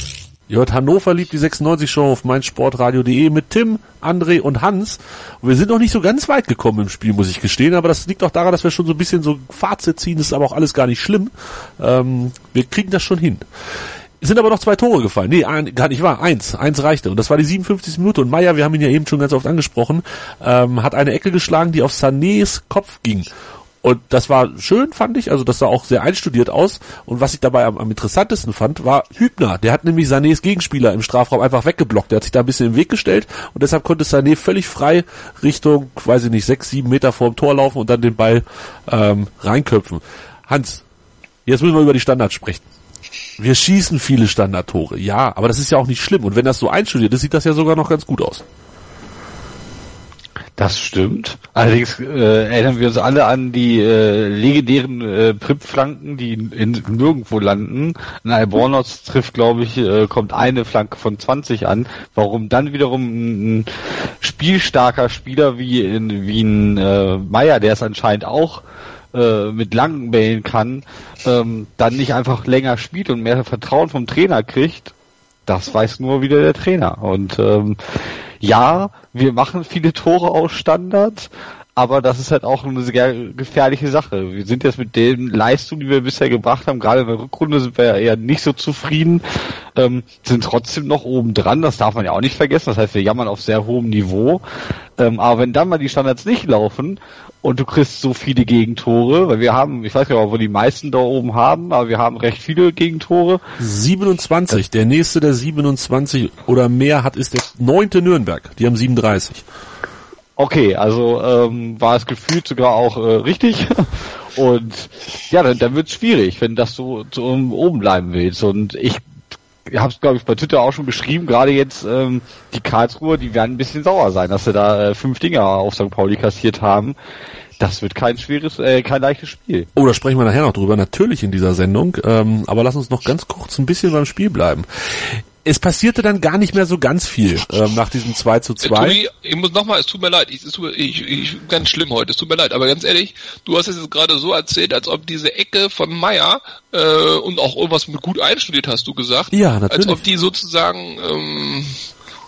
Ihr hört Hannover liebt die 96 Show auf meinsportradio.de mit Tim, André und Hans. Und wir sind noch nicht so ganz weit gekommen im Spiel, muss ich gestehen, aber das liegt auch daran, dass wir schon so ein bisschen so Fazit ziehen, das ist aber auch alles gar nicht schlimm. Ähm, wir kriegen das schon hin. Sind aber noch zwei Tore gefallen. Nee, ein, gar nicht wahr. Eins. Eins reichte. Und das war die 57. Minute. Und Meier, wir haben ihn ja eben schon ganz oft angesprochen, ähm, hat eine Ecke geschlagen, die auf Sanés Kopf ging. Und das war schön, fand ich. Also das sah auch sehr einstudiert aus. Und was ich dabei am, am interessantesten fand, war Hübner. Der hat nämlich Sanés Gegenspieler im Strafraum einfach weggeblockt. Der hat sich da ein bisschen im Weg gestellt. Und deshalb konnte Sané völlig frei Richtung, weiß ich nicht, sechs, sieben Meter vorm Tor laufen und dann den Ball ähm, reinköpfen. Hans, jetzt müssen wir über die Standards sprechen. Wir schießen viele Standardtore, ja, aber das ist ja auch nicht schlimm. Und wenn das so einstudiert ist, sieht das ja sogar noch ganz gut aus. Das stimmt. Allerdings äh, erinnern wir uns alle an die äh, legendären äh, Prip-Flanken, die in, in nirgendwo landen. Ein Albornoz trifft, glaube ich, äh, kommt eine Flanke von 20 an. Warum dann wiederum ein, ein spielstarker Spieler wie, in, wie ein äh, Meier, der es anscheinend auch äh, mit langen Bällen kann, ähm, dann nicht einfach länger spielt und mehr Vertrauen vom Trainer kriegt, das weiß nur wieder der Trainer. Und ähm, ja, wir machen viele Tore aus Standards, aber das ist halt auch eine sehr gefährliche Sache. Wir sind jetzt mit den Leistungen, die wir bisher gebracht haben, gerade in der Rückrunde sind wir ja eher nicht so zufrieden. ähm, sind trotzdem noch oben dran. Das darf man ja auch nicht vergessen. Das heißt, wir jammern auf sehr hohem Niveau. Ähm, aber wenn dann mal die Standards nicht laufen und du kriegst so viele Gegentore, weil wir haben, ich weiß gar nicht, wir die meisten da oben haben, aber wir haben recht viele Gegentore. 27. Der nächste, der 27 oder mehr hat, ist der neunte Nürnberg. Die haben 37. Okay, also ähm, war es gefühlt sogar auch äh, richtig. <laughs> Und ja, dann, dann wird es schwierig, wenn das so, so oben bleiben willst. Und ich habe es, glaube ich, bei Twitter auch schon beschrieben, gerade jetzt ähm, die Karlsruhe, die werden ein bisschen sauer sein, dass sie da äh, fünf Dinger auf St. Pauli kassiert haben. Das wird kein schweres, äh, kein leichtes Spiel. Oh, da sprechen wir nachher noch drüber, natürlich in dieser Sendung. Ähm, aber lass uns noch ganz kurz ein bisschen beim Spiel bleiben es passierte dann gar nicht mehr so ganz viel ähm, nach diesem 2 zu 2. Tobi, ich muss nochmal, es tut mir leid, ich, es tut, ich, ich, ganz schlimm heute, es tut mir leid, aber ganz ehrlich, du hast es jetzt gerade so erzählt, als ob diese Ecke von Meier äh, und auch irgendwas mit gut einstudiert hast du gesagt. Ja, natürlich. Als ob die sozusagen ähm,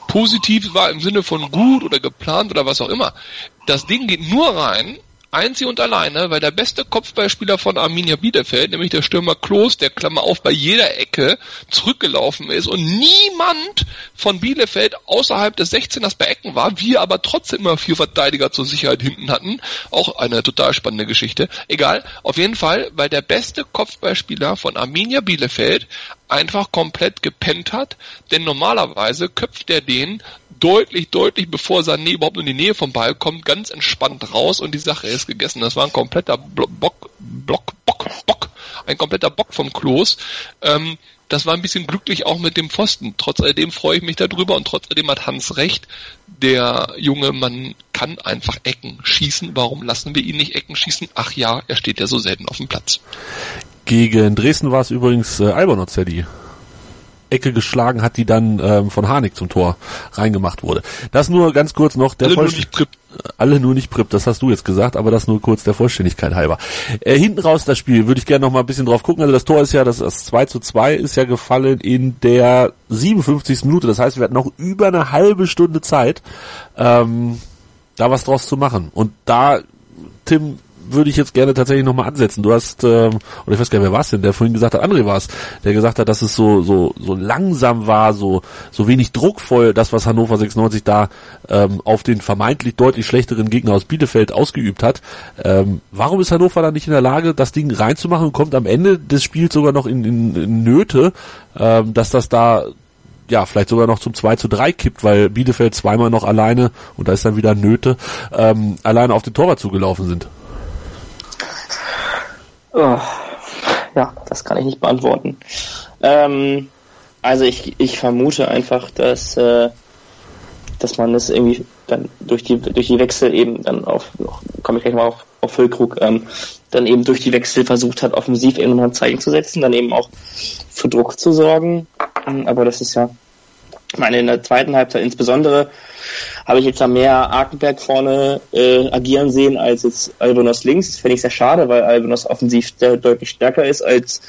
positiv war im Sinne von gut oder geplant oder was auch immer. Das Ding geht nur rein, Einzig und alleine, weil der beste Kopfballspieler von Arminia Bielefeld, nämlich der Stürmer Klos, der Klammer auf bei jeder Ecke zurückgelaufen ist und niemand von Bielefeld außerhalb des 16ers bei Ecken war, wir aber trotzdem immer vier Verteidiger zur Sicherheit hinten hatten. Auch eine total spannende Geschichte. Egal, auf jeden Fall, weil der beste Kopfballspieler von Arminia Bielefeld einfach komplett gepennt hat, denn normalerweise köpft er den deutlich, deutlich bevor Sané überhaupt in die Nähe vom Ball kommt, ganz entspannt raus und die Sache ist gegessen. Das war ein kompletter Bock, Bock, Bock, Bock, ein kompletter Bock vom Klos. Ähm, das war ein bisschen glücklich auch mit dem Pfosten. Trotz alledem freue ich mich darüber und trotz alledem hat Hans recht. Der junge Mann kann einfach Ecken schießen. Warum lassen wir ihn nicht Ecken schießen? Ach ja, er steht ja so selten auf dem Platz. Gegen Dresden war es übrigens äh, Albonot, die Ecke geschlagen hat, die dann ähm, von Harnik zum Tor reingemacht wurde. Das nur ganz kurz noch der alle nur nicht Prip. Alle nur nicht Prip, das hast du jetzt gesagt, aber das nur kurz der Vollständigkeit halber. Äh, hinten raus das Spiel, würde ich gerne noch mal ein bisschen drauf gucken. Also das Tor ist ja, das, das 2 zu 2 ist ja gefallen in der 57. Minute. Das heißt, wir hatten noch über eine halbe Stunde Zeit, ähm, da was draus zu machen. Und da, Tim, würde ich jetzt gerne tatsächlich nochmal ansetzen. Du hast, ähm, oder ich weiß gar nicht, wer war es denn, der vorhin gesagt hat, André war es, der gesagt hat, dass es so, so, so langsam war, so, so wenig druckvoll, das, was Hannover 96 da ähm, auf den vermeintlich deutlich schlechteren Gegner aus Bielefeld ausgeübt hat. Ähm, warum ist Hannover da nicht in der Lage, das Ding reinzumachen und kommt am Ende des Spiels sogar noch in, in, in Nöte, ähm, dass das da ja, vielleicht sogar noch zum 2 zu 3 kippt, weil Bielefeld zweimal noch alleine, und da ist dann wieder Nöte, ähm, alleine auf den Torwart zugelaufen sind. Oh, ja, das kann ich nicht beantworten. Ähm, also ich, ich vermute einfach, dass, äh, dass man das irgendwie dann durch die durch die Wechsel eben dann auf, komme ich gleich mal auf, auf Füllkrug, ähm, dann eben durch die Wechsel versucht hat, offensiv ein Zeichen zu setzen, dann eben auch für Druck zu sorgen. Aber das ist ja, ich meine, in der zweiten Halbzeit insbesondere habe ich jetzt da mehr Arkenberg vorne äh, agieren sehen als jetzt Albonos links. Das finde ich sehr schade, weil Albonos offensiv deutlich stärker ist als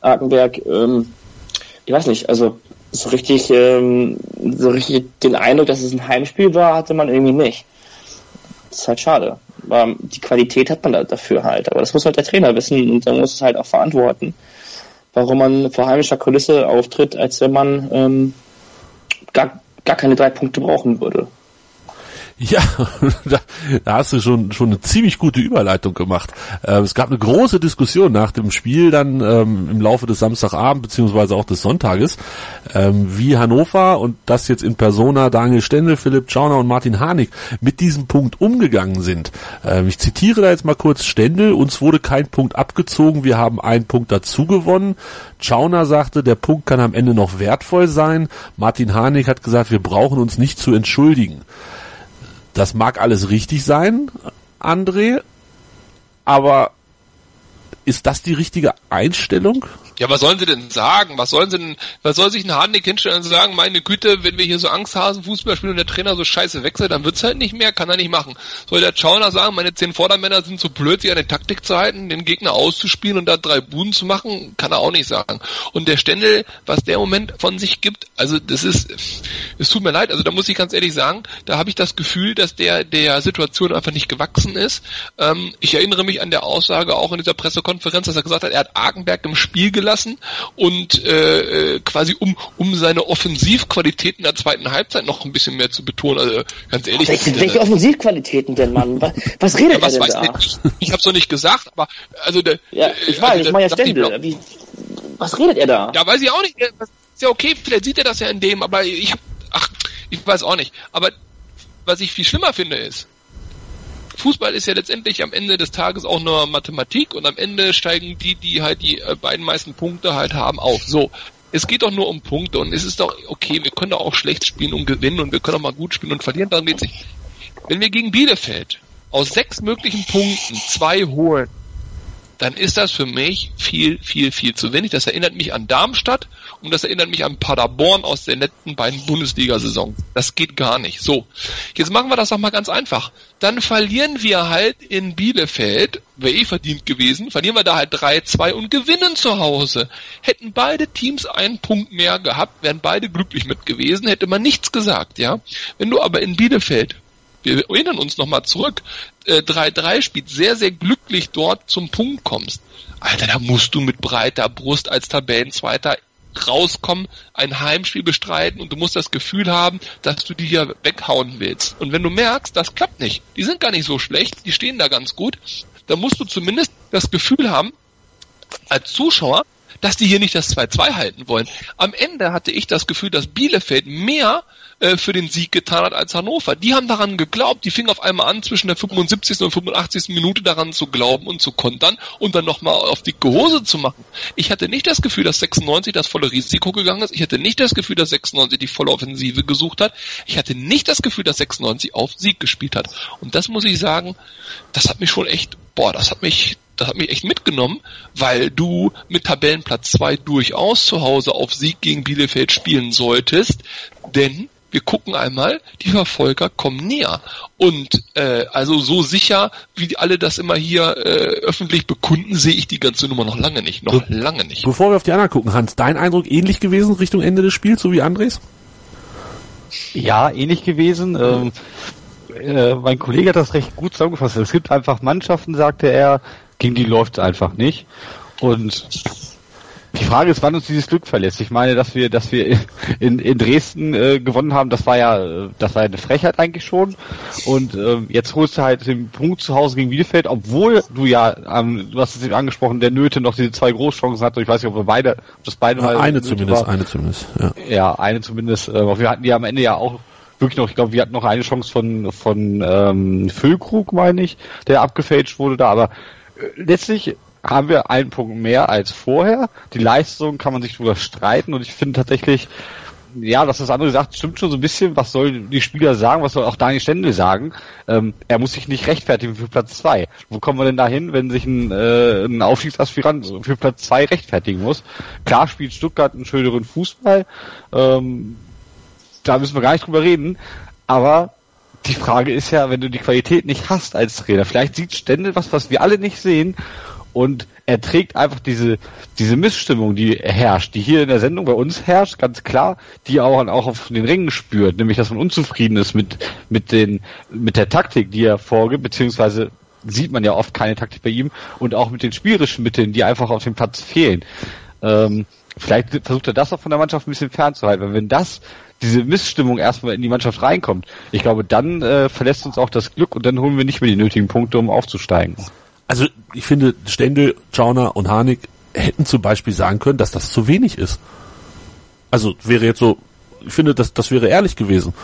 Arkenberg. Ähm, ich weiß nicht, also so richtig, ähm, so richtig den Eindruck, dass es ein Heimspiel war, hatte man irgendwie nicht. Das ist halt schade. Aber die Qualität hat man da dafür halt. Aber das muss halt der Trainer wissen und dann muss es halt auch verantworten, warum man vor heimischer Kulisse auftritt, als wenn man ähm, gar, gar keine drei Punkte brauchen würde. Ja, <laughs> da, hast du schon schon eine ziemlich gute Überleitung gemacht. Äh, es gab eine große Diskussion nach dem Spiel dann ähm, im Laufe des Samstagabend beziehungsweise auch des Sonntages, ähm, wie Hannover und das jetzt in Persona Daniel Stendel, Philipp Schauner und Martin Harnik mit diesem Punkt umgegangen sind. Ähm, ich zitiere da jetzt mal kurz Stendel, uns wurde kein Punkt abgezogen, wir haben einen Punkt dazu gewonnen. Schauner sagte, der Punkt kann am Ende noch wertvoll sein. Martin Harnik hat gesagt, wir brauchen uns nicht zu entschuldigen. Das mag alles richtig sein, André, aber ist das die richtige Einstellung? Ja, was sollen sie denn sagen? Was sollen sie denn, was soll sich ein Harnik hinstellen und sagen, meine Güte, wenn wir hier so Angsthasen Fußball spielen und der Trainer so scheiße wechselt, dann wird's halt nicht mehr, kann er nicht machen. Soll der Schauner sagen, meine zehn Vordermänner sind so blöd, sich an der Taktik zu halten, den Gegner auszuspielen und da drei Buden zu machen, kann er auch nicht sagen. Und der Ständel, was der Moment von sich gibt, also das ist, es tut mir leid, also da muss ich ganz ehrlich sagen, da habe ich das Gefühl, dass der der Situation einfach nicht gewachsen ist. Ähm, ich erinnere mich an der Aussage auch in dieser Pressekonferenz, dass er gesagt hat, er hat Argenberg im Spiel gelassen und äh, äh, quasi um um seine Offensivqualitäten der zweiten Halbzeit noch ein bisschen mehr zu betonen. Also ganz ehrlich, welche, welche Offensivqualitäten denn, Mann? Was, was redet ja, was er denn weiß da? ich, ich habe es noch nicht gesagt, aber also der, Ja, ich weiß, also ich meine ja Stendel. Wie, was redet er da? Ja, weiß ich auch nicht. Das ist ja okay, vielleicht sieht er das ja in dem, aber ich hab, ach, ich weiß auch nicht. Aber was ich viel schlimmer finde ist, Fußball ist ja letztendlich am Ende des Tages auch nur Mathematik und am Ende steigen die, die halt die äh, beiden meisten Punkte halt haben, auf. So. Es geht doch nur um Punkte und es ist doch okay, wir können doch auch schlecht spielen und gewinnen und wir können auch mal gut spielen und verlieren, darum geht's nicht. Wenn wir gegen Bielefeld aus sechs möglichen Punkten zwei holen, dann ist das für mich viel, viel, viel zu wenig. Das erinnert mich an Darmstadt und das erinnert mich an Paderborn aus den letzten beiden Bundesliga-Saisons. Das geht gar nicht. So, jetzt machen wir das doch mal ganz einfach. Dann verlieren wir halt in Bielefeld, wäre eh verdient gewesen, verlieren wir da halt 3-2 und gewinnen zu Hause. Hätten beide Teams einen Punkt mehr gehabt, wären beide glücklich mit gewesen, hätte man nichts gesagt, ja. Wenn du aber in Bielefeld wir erinnern uns nochmal zurück, äh, 3-3 spielt, sehr, sehr glücklich dort zum Punkt kommst. Alter, da musst du mit breiter Brust als Tabellenzweiter rauskommen, ein Heimspiel bestreiten und du musst das Gefühl haben, dass du die hier weghauen willst. Und wenn du merkst, das klappt nicht, die sind gar nicht so schlecht, die stehen da ganz gut, dann musst du zumindest das Gefühl haben, als Zuschauer, dass die hier nicht das 2-2 halten wollen. Am Ende hatte ich das Gefühl, dass Bielefeld mehr äh, für den Sieg getan hat als Hannover. Die haben daran geglaubt, die fingen auf einmal an, zwischen der 75. und 85. Minute daran zu glauben und zu kontern und dann nochmal auf dicke Hose zu machen. Ich hatte nicht das Gefühl, dass 96 das volle Risiko gegangen ist. Ich hatte nicht das Gefühl, dass 96 die volle Offensive gesucht hat. Ich hatte nicht das Gefühl, dass 96 auf Sieg gespielt hat. Und das muss ich sagen, das hat mich schon echt, boah, das hat mich, das hat mich echt mitgenommen, weil du mit Tabellenplatz 2 durchaus zu Hause auf Sieg gegen Bielefeld spielen solltest, denn wir gucken einmal, die Verfolger kommen näher. Und äh, also so sicher, wie die alle das immer hier äh, öffentlich bekunden, sehe ich die ganze Nummer noch lange nicht. Noch lange nicht. Bevor wir auf die anderen gucken, Hans, dein Eindruck ähnlich gewesen Richtung Ende des Spiels, so wie Andres? Ja, ähnlich gewesen. Ähm, äh, mein Kollege hat das recht gut zusammengefasst. Es gibt einfach Mannschaften, sagte er, gegen die läuft es einfach nicht. Und die Frage ist, wann uns dieses Glück verlässt. Ich meine, dass wir, dass wir in, in Dresden äh, gewonnen haben, das war ja, äh, das war ja eine Frechheit eigentlich schon. Und ähm, jetzt holst du halt den Punkt zu Hause gegen Bielefeld, obwohl du ja, ähm, du hast es eben angesprochen, der Nöte noch diese zwei Großchancen hatte. Ich weiß nicht, ob wir beide, ob das beide mal eine zumindest, war. eine zumindest. Ja. Ja, eine zumindest. Äh, aber wir hatten ja am Ende ja auch wirklich noch, ich glaube, wir hatten noch eine Chance von von ähm, Füllkrug, meine ich, der abgefälscht wurde da. Aber äh, letztlich haben wir einen Punkt mehr als vorher. Die Leistung kann man sich drüber streiten und ich finde tatsächlich, ja, das andere sagt, stimmt schon so ein bisschen. Was sollen die Spieler sagen? Was soll auch Daniel Stendel sagen? Ähm, er muss sich nicht rechtfertigen für Platz zwei. Wo kommen wir denn dahin, wenn sich ein, äh, ein Aufstiegsaspirant für Platz zwei rechtfertigen muss? Klar spielt Stuttgart einen schöneren Fußball. Ähm, da müssen wir gar nicht drüber reden. Aber die Frage ist ja, wenn du die Qualität nicht hast als Trainer, vielleicht sieht Stendel was, was wir alle nicht sehen und er trägt einfach diese, diese Missstimmung, die herrscht, die hier in der Sendung bei uns herrscht, ganz klar, die auch, auch auf den Ringen spürt, nämlich, dass man unzufrieden ist mit, mit den, mit der Taktik, die er vorgibt, beziehungsweise sieht man ja oft keine Taktik bei ihm und auch mit den spielerischen Mitteln, die einfach auf dem Platz fehlen. Ähm, vielleicht versucht er das auch von der Mannschaft ein bisschen fernzuhalten, weil wenn das diese Missstimmung erstmal in die Mannschaft reinkommt, ich glaube, dann äh, verlässt uns auch das Glück und dann holen wir nicht mehr die nötigen Punkte, um aufzusteigen. Also ich finde, Stendel, Schauner und Harnik hätten zum Beispiel sagen können, dass das zu wenig ist. Also wäre jetzt so, ich finde, das, das wäre ehrlich gewesen.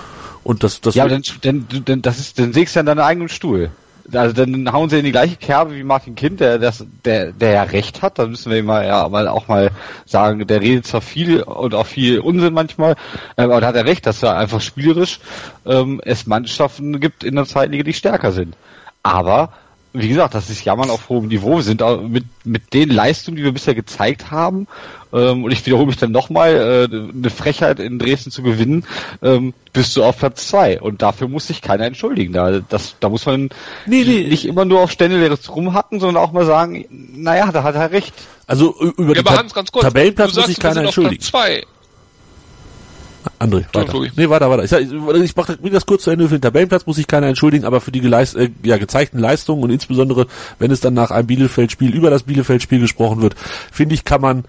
Und das, das Ja, aber dann, dann, dann, das ist, dann sägst du an deinem eigenen Stuhl. Also dann hauen sie in die gleiche Kerbe wie Martin Kind, der das, der, der ja recht hat. Da müssen wir mal ja mal auch mal sagen, der redet zwar viel und auch viel Unsinn manchmal, äh, aber da hat er recht, dass er einfach spielerisch ähm, es Mannschaften gibt in der Zweitliga, die stärker sind. Aber wie gesagt, das ist Jammern auf hohem Niveau. Wir sind auch mit, mit den Leistungen, die wir bisher gezeigt haben, ähm, und ich wiederhole mich dann nochmal, äh, eine Frechheit in Dresden zu gewinnen, ähm, bist du auf Platz zwei. Und dafür muss sich keiner entschuldigen. Da, das, da muss man Nee, nee. nicht immer nur auf Ständeles rumhacken, sondern auch mal sagen, naja, da hat er recht. also über Ja, die aber Ta Hans, ganz kurz. Tabellenplatz du muss sagst, sich keiner auf entschuldigen. Platz zwei. André, weiter. Nee, weiter, weiter. Ich, sag, ich, ich mach das- kurz zu Ende. Für den Tabellenplatz muss sich keiner entschuldigen, aber für die geleist, äh, ja, gezeigten Leistungen und insbesondere, wenn es dann nach einem Bielefeld-Spiel über das Bielefeld-Spiel gesprochen wird, finde ich, kann man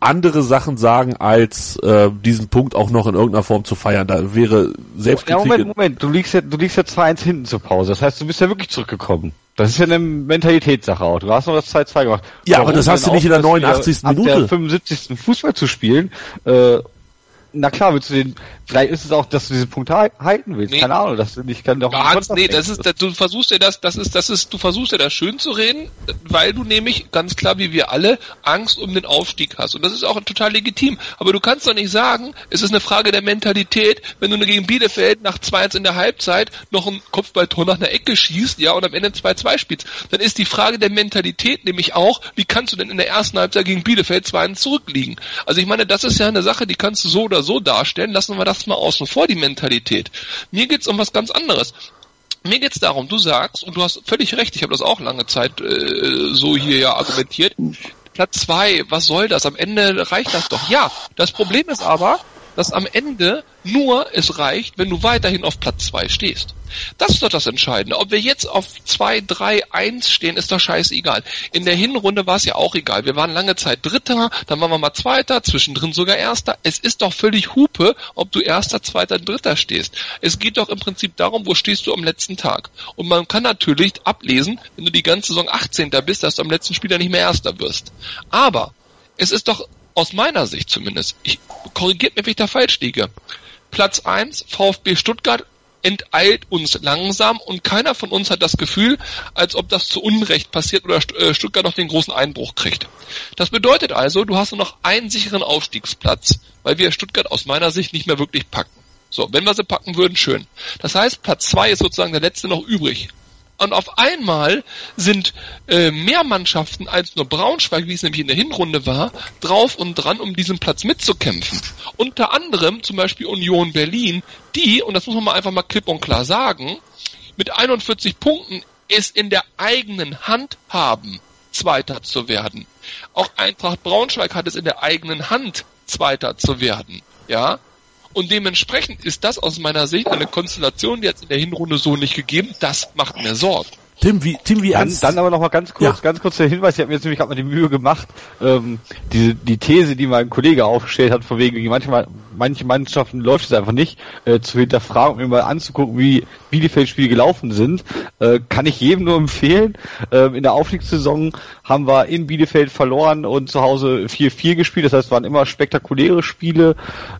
andere Sachen sagen, als äh, diesen Punkt auch noch in irgendeiner Form zu feiern. Da wäre Selbstkritik... Ja, Moment, Moment, du liegst ja, du liegst ja 2-1 hinten zur Pause. Das heißt, du bist ja wirklich zurückgekommen. Das ist ja eine Mentalitätssache auch. Du hast noch das 2-2 gemacht. Ja, aber das hast du nicht in der 89. Minute. Ab der 75. Fußball zu spielen, äh, na klar, willst du den, vielleicht ist es auch, dass du diesen Punkt halten willst. Nee. Keine Ahnung, dass du nicht kann doch. Hans, nee, das ist, du versuchst dir das, das ist, das ist, du versuchst dir das schön zu reden, weil du nämlich ganz klar wie wir alle Angst um den Aufstieg hast. Und das ist auch total legitim. Aber du kannst doch nicht sagen, es ist eine Frage der Mentalität, wenn du gegen Bielefeld nach 2-1 in der Halbzeit noch ein Kopfballtor nach einer Ecke schießt, ja, und am Ende 2-2 spielst. Dann ist die Frage der Mentalität nämlich auch, wie kannst du denn in der ersten Halbzeit gegen Bielefeld 2-1 zurückliegen? Also ich meine, das ist ja eine Sache, die kannst du so oder so darstellen, lassen wir das mal außen vor, die Mentalität. Mir geht's um was ganz anderes. Mir geht's darum, du sagst, und du hast völlig recht, ich habe das auch lange Zeit äh, so hier ja argumentiert, Platz zwei, was soll das? Am Ende reicht das doch. Ja, das Problem ist aber, dass am Ende nur es reicht, wenn du weiterhin auf Platz zwei stehst. Das ist doch das Entscheidende. Ob wir jetzt auf 2, 3, 1 stehen, ist doch scheißegal. In der Hinrunde war es ja auch egal. Wir waren lange Zeit Dritter, dann waren wir mal Zweiter, zwischendrin sogar Erster. Es ist doch völlig Hupe, ob du Erster, Zweiter, Dritter stehst. Es geht doch im Prinzip darum, wo stehst du am letzten Tag. Und man kann natürlich ablesen, wenn du die ganze Saison 18. bist, dass du am letzten Spieler nicht mehr Erster wirst. Aber es ist doch aus meiner Sicht zumindest, ich korrigiert mir, wenn ich da falsch liege. Platz 1, VfB Stuttgart enteilt uns langsam und keiner von uns hat das Gefühl, als ob das zu Unrecht passiert oder äh, Stuttgart noch den großen Einbruch kriegt. Das bedeutet also, du hast nur noch einen sicheren Aufstiegsplatz, weil wir Stuttgart aus meiner Sicht nicht mehr wirklich packen. So, wenn wir sie packen würden, schön. Das heißt, Platz zwei ist sozusagen der letzte noch übrig. Und auf einmal sind äh, mehr Mannschaften als nur Braunschweig, wie es nämlich in der Hinrunde war, drauf und dran, um diesen Platz mitzukämpfen. Unter anderem zum Beispiel Union Berlin, die, und das muss man mal einfach mal klipp und klar sagen, mit 41 Punkten es in der eigenen Hand haben, Zweiter zu werden. Auch Eintracht Braunschweig hat es in der eigenen Hand, Zweiter zu werden. Ja, und dementsprechend ist das aus meiner Sicht eine Konstellation, die jetzt in der Hinrunde so nicht gegeben. Das macht mir Sorgen. Tim, wie, Tim, wie ernst? Dann, dann aber noch mal ganz kurz, ja. ganz kurz der Hinweis. Ich habe mir jetzt nämlich gerade mal die Mühe gemacht, ähm, diese, die These, die mein Kollege aufgestellt hat, von wegen, manchmal, manche Mannschaften läuft es einfach nicht, äh, zu hinterfragen und mir mal anzugucken, wie Bielefeld-Spiele gelaufen sind, äh, kann ich jedem nur empfehlen. Äh, in der Aufstiegssaison haben wir in Bielefeld verloren und zu Hause 4-4 gespielt. Das heißt, es waren immer spektakuläre Spiele.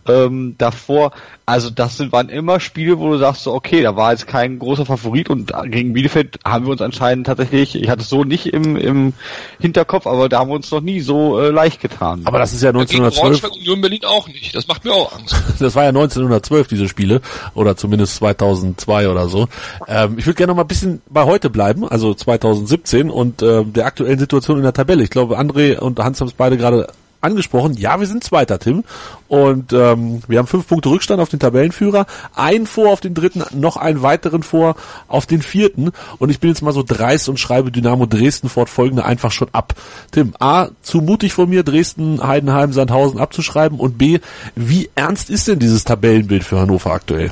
Ähm, davor, also das sind, waren immer Spiele, wo du sagst, so, okay, da war jetzt kein großer Favorit und gegen Bielefeld haben wir uns anscheinend tatsächlich, ich hatte es so nicht im, im Hinterkopf, aber da haben wir uns noch nie so äh, leicht getan. Aber das ist ja 1912. Ja, Union Berlin auch nicht. Das macht mir auch Angst. <laughs> Das war ja 1912 diese Spiele oder zumindest 2002 oder so. Ähm, ich würde gerne noch mal ein bisschen bei heute bleiben, also 2017 und äh, der aktuellen Situation in der Tabelle. Ich glaube, André und Hans haben es beide gerade angesprochen. Ja, wir sind Zweiter, Tim. Und ähm, wir haben fünf Punkte Rückstand auf den Tabellenführer, ein vor auf den dritten, noch einen weiteren vor auf den vierten. Und ich bin jetzt mal so dreist und schreibe Dynamo Dresden fortfolgende einfach schon ab. Tim, A, zu mutig von mir, Dresden, Heidenheim, Sandhausen abzuschreiben. Und B, wie ernst ist denn dieses Tabellenbild für Hannover aktuell?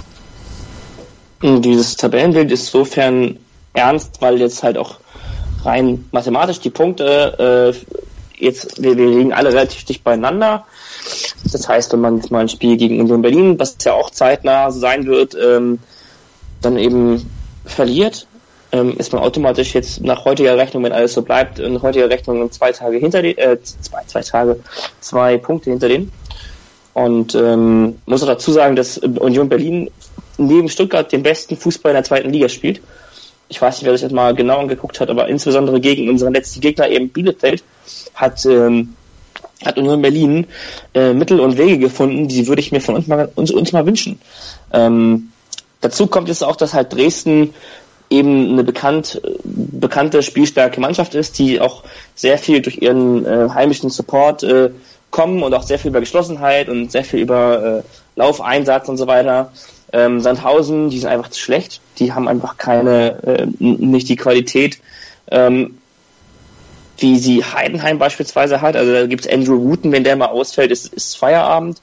Dieses Tabellenbild ist sofern ernst, weil jetzt halt auch rein mathematisch die Punkte äh, jetzt, wir, wir liegen alle relativ dicht beieinander. Das heißt, wenn man jetzt mal ein Spiel gegen Union Berlin, was ja auch zeitnah sein wird, ähm, dann eben verliert, ähm, ist man automatisch jetzt nach heutiger Rechnung, wenn alles so bleibt, in heutiger Rechnung zwei Tage hinter den, äh, zwei, zwei Tage, zwei Punkte hinter denen. Und ähm, muss auch dazu sagen, dass Union Berlin neben Stuttgart den besten Fußball in der zweiten Liga spielt ich weiß nicht, wer sich das mal genau angeguckt hat, aber insbesondere gegen unseren letzten Gegner eben Bielefeld hat ähm, hat Union Berlin äh, Mittel und Wege gefunden, die würde ich mir von uns mal, uns, uns mal wünschen. Ähm, dazu kommt jetzt auch, dass halt Dresden eben eine bekannt, bekannte spielstarke Mannschaft ist, die auch sehr viel durch ihren äh, heimischen Support äh, kommen und auch sehr viel über Geschlossenheit und sehr viel über äh, Laufeinsatz und so weiter ähm, Sandhausen, die sind einfach zu schlecht. Die haben einfach keine, äh, nicht die Qualität, ähm, wie sie Heidenheim beispielsweise hat. Also da gibt es Andrew Wooten, wenn der mal ausfällt, ist, ist Feierabend.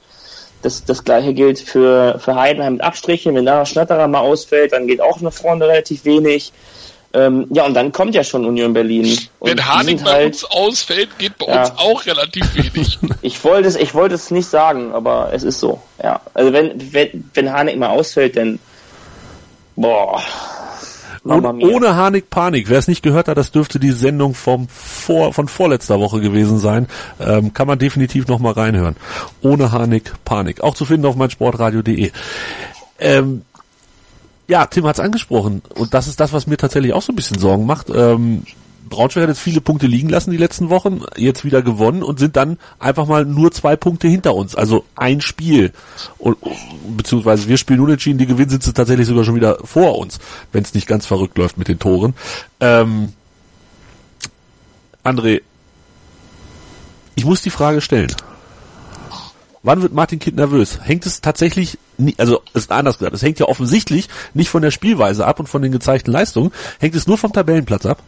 Das, das gleiche gilt für, für Heidenheim mit Abstrichen. Wenn da Schnatterer mal ausfällt, dann geht auch nach vorne relativ wenig. Ähm, ja, und dann kommt ja schon Union Berlin. Und Wenn Harnik bei halt, uns ausfällt, geht bei Ja. uns auch relativ wenig. <laughs> ich wollte es, ich wollte es nicht sagen, aber es ist so. Ja, also wenn wenn wenn Harnik mal ausfällt, dann boah. Und ohne Harnik Panik. Wer es nicht gehört hat, das dürfte die Sendung vom vor, von vorletzter Woche gewesen sein. Ähm, kann man definitiv noch mal reinhören. Ohne Harnik Panik. Auch zu finden auf meinsportradio.de. Ähm, ja, Tim hat es angesprochen. Und das ist das, was mir tatsächlich auch so ein bisschen Sorgen macht. Ähm, Braunschweig hat jetzt viele Punkte liegen lassen die letzten Wochen, jetzt wieder gewonnen und sind dann einfach mal nur zwei Punkte hinter uns. Also ein Spiel. Und, beziehungsweise wir spielen unentschieden, die gewinnen sind sie tatsächlich sogar schon wieder vor uns, wenn es nicht ganz verrückt läuft mit den Toren. Ähm, André, ich muss die Frage stellen. Wann wird Martin Kind nervös? Hängt es tatsächlich, nie, also ist anders gesagt, es hängt ja offensichtlich nicht von der Spielweise ab und von den gezeigten Leistungen, hängt es nur vom Tabellenplatz ab?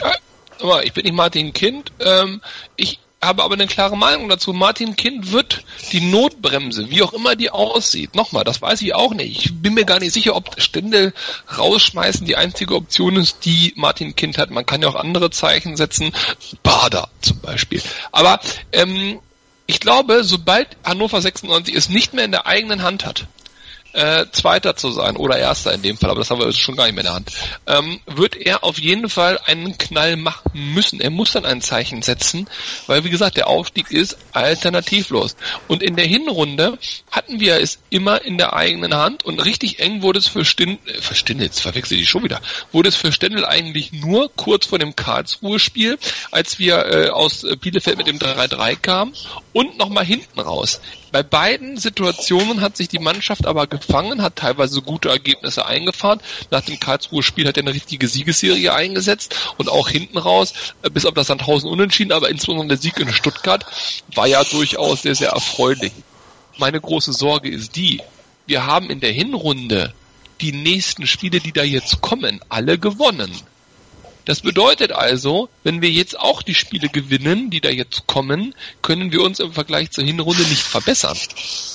Ja, aber ich bin nicht Martin Kind. Ähm, ich habe aber eine klare Meinung dazu. Martin Kind wird die Notbremse, wie auch immer die aussieht, nochmal, das weiß ich auch nicht. Ich bin mir gar nicht sicher, ob Stände rausschmeißen die einzige Option ist, die Martin Kind hat. Man kann ja auch andere Zeichen setzen. Bader zum Beispiel. Aber ähm, ich glaube, sobald Hannover 96 es nicht mehr in der eigenen Hand hat, äh, Zweiter zu sein oder Erster in dem Fall, aber das haben wir schon gar nicht mehr in der Hand, ähm, wird er auf jeden Fall einen Knall machen müssen. Er muss dann ein Zeichen setzen, weil wie gesagt, der Aufstieg ist alternativlos. Und in der Hinrunde hatten wir es immer in der eigenen Hand und richtig eng wurde es für Stindl, äh, für Stindl, jetzt verwechsel ich schon wieder, wurde es für Stindl eigentlich nur kurz vor dem Karlsruhe-Spiel, als wir äh, aus Bielefeld mit dem 3-3 kamen und nochmal hinten raus. Bei beiden Situationen hat sich die Mannschaft aber gefangen, hat teilweise gute Ergebnisse eingefahren. Nach dem Karlsruhe-Spiel hat er eine richtige Siegesserie eingesetzt und auch hinten raus, äh, bis auf das Sandhausen unentschieden, aber insbesondere der Sieg in Stuttgart war ja durchaus sehr, sehr erfreulich. Meine große Sorge ist die, wir haben in der Hinrunde die nächsten Spiele, die da jetzt kommen, alle gewonnen. Das bedeutet also, wenn wir jetzt auch die Spiele gewinnen, die da jetzt kommen, können wir uns im Vergleich zur Hinrunde nicht verbessern.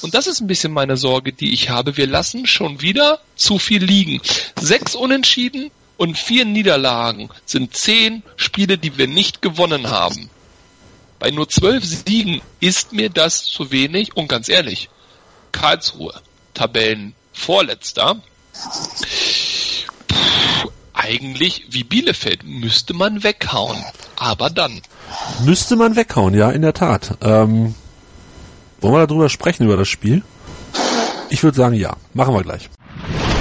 Und das ist ein bisschen meine Sorge, die ich habe. Wir lassen schon wieder zu viel liegen. Sechs Unentschieden und vier Niederlagen sind zehn Spiele, die wir nicht gewonnen haben. Bei nur zwölf Siegen ist mir das zu wenig und ganz ehrlich, Karlsruhe, Tabellenvorletzter, Puh, eigentlich wie Bielefeld müsste man weghauen. Aber dann. Müsste man weghauen, ja, in der Tat. Ähm, wollen wir darüber sprechen, über das Spiel? Ich würde sagen, ja. Machen wir gleich.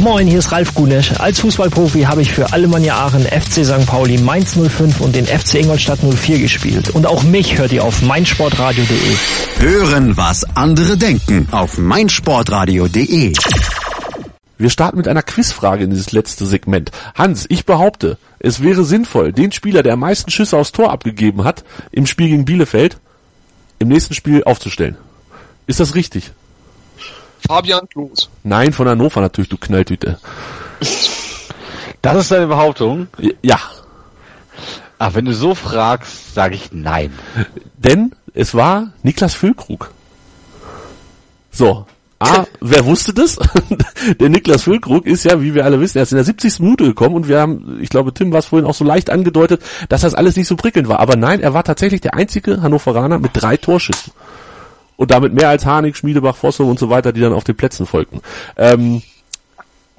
Moin, hier ist Ralf Gunesch. Als Fußballprofi habe ich für Alemannia Aachen, FC St. Pauli, Mainz 05 und den FC Ingolstadt 04 gespielt. Und auch mich hört ihr auf meinsportradio.de. Hören, was andere denken auf meinsportradio.de. Wir starten mit einer Quizfrage in dieses letzte Segment. Hans, ich behaupte, es wäre sinnvoll, den Spieler, der am meisten Schüsse aufs Tor abgegeben hat, im Spiel gegen Bielefeld, im nächsten Spiel aufzustellen. Ist das richtig? Fabian Klos. Nein, von Hannover natürlich, du Knalltüte. Das ist deine Behauptung? Ja, Ach, wenn du so fragst, sage ich nein. denn es war Niklas Füllkrug. So. Ah, <laughs> wer wusste das? <laughs> der Niklas Füllkrug ist ja, wie wir alle wissen, erst in der 70. Minute gekommen und wir haben, ich glaube, Tim war es vorhin auch so leicht angedeutet, dass das alles nicht so prickelnd war. Aber nein, er war tatsächlich der einzige Hannoveraner mit drei Torschüssen. Und damit mehr als Harnik, Schmiedebach, Fossum und so weiter, die dann auf den Plätzen folgten. Ähm,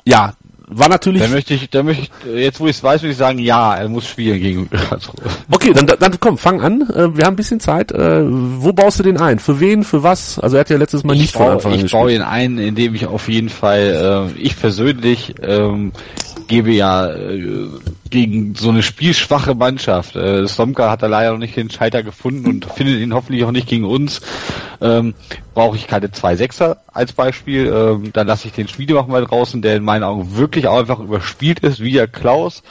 ja, war natürlich... Dann möchte ich, dann möchte ich, jetzt wo ich es weiß, würde ich sagen, ja, er muss spielen gegen Karlsruhe. Okay, dann, dann komm, fang an. Äh, wir haben ein bisschen Zeit. Äh, wo baust du den ein? Für wen? Für was? Also er hat ja letztes Mal nicht ich von baue, Anfang an ich gespielt. baue ihn ein, indem ich auf jeden Fall, äh, ich persönlich ähm, gebe ja äh, gegen so eine spielschwache Mannschaft. Äh, Slomka hat da leider noch nicht den Scheiter gefunden und findet ihn hoffentlich auch nicht gegen uns. Ähm, Brauche ich keine zwei Sechser als Beispiel. Ähm, dann lasse ich den Schmiedebach mal draußen, der in meinen Augen wirklich auch einfach überspielt ist, wie der Klaus,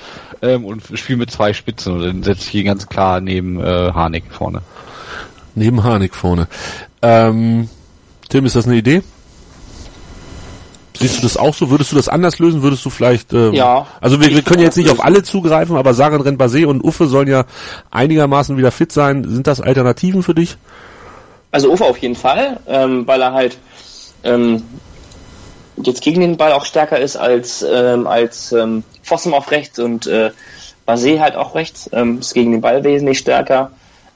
ähm, und spiele mit zwei Spitzen. Und dann setze ich ihn ganz klar neben äh, Harnik vorne. Neben Harnik vorne. Ähm, Tim, ist das eine Idee? Siehst du das auch so? Würdest du das anders lösen? Würdest du vielleicht, ähm, Ja. Also wir, wir können jetzt nicht auch auf alle zugreifen, aber Saran Renbase und Uffe sollen ja einigermaßen wieder fit sein. Sind das Alternativen für dich? Also Ufer auf jeden Fall, ähm, weil er halt ähm, jetzt gegen den Ball auch stärker ist als ähm, als ähm, Fossum auf rechts und äh, Basé halt auch rechts. Ähm, ist gegen den Ball wesentlich stärker.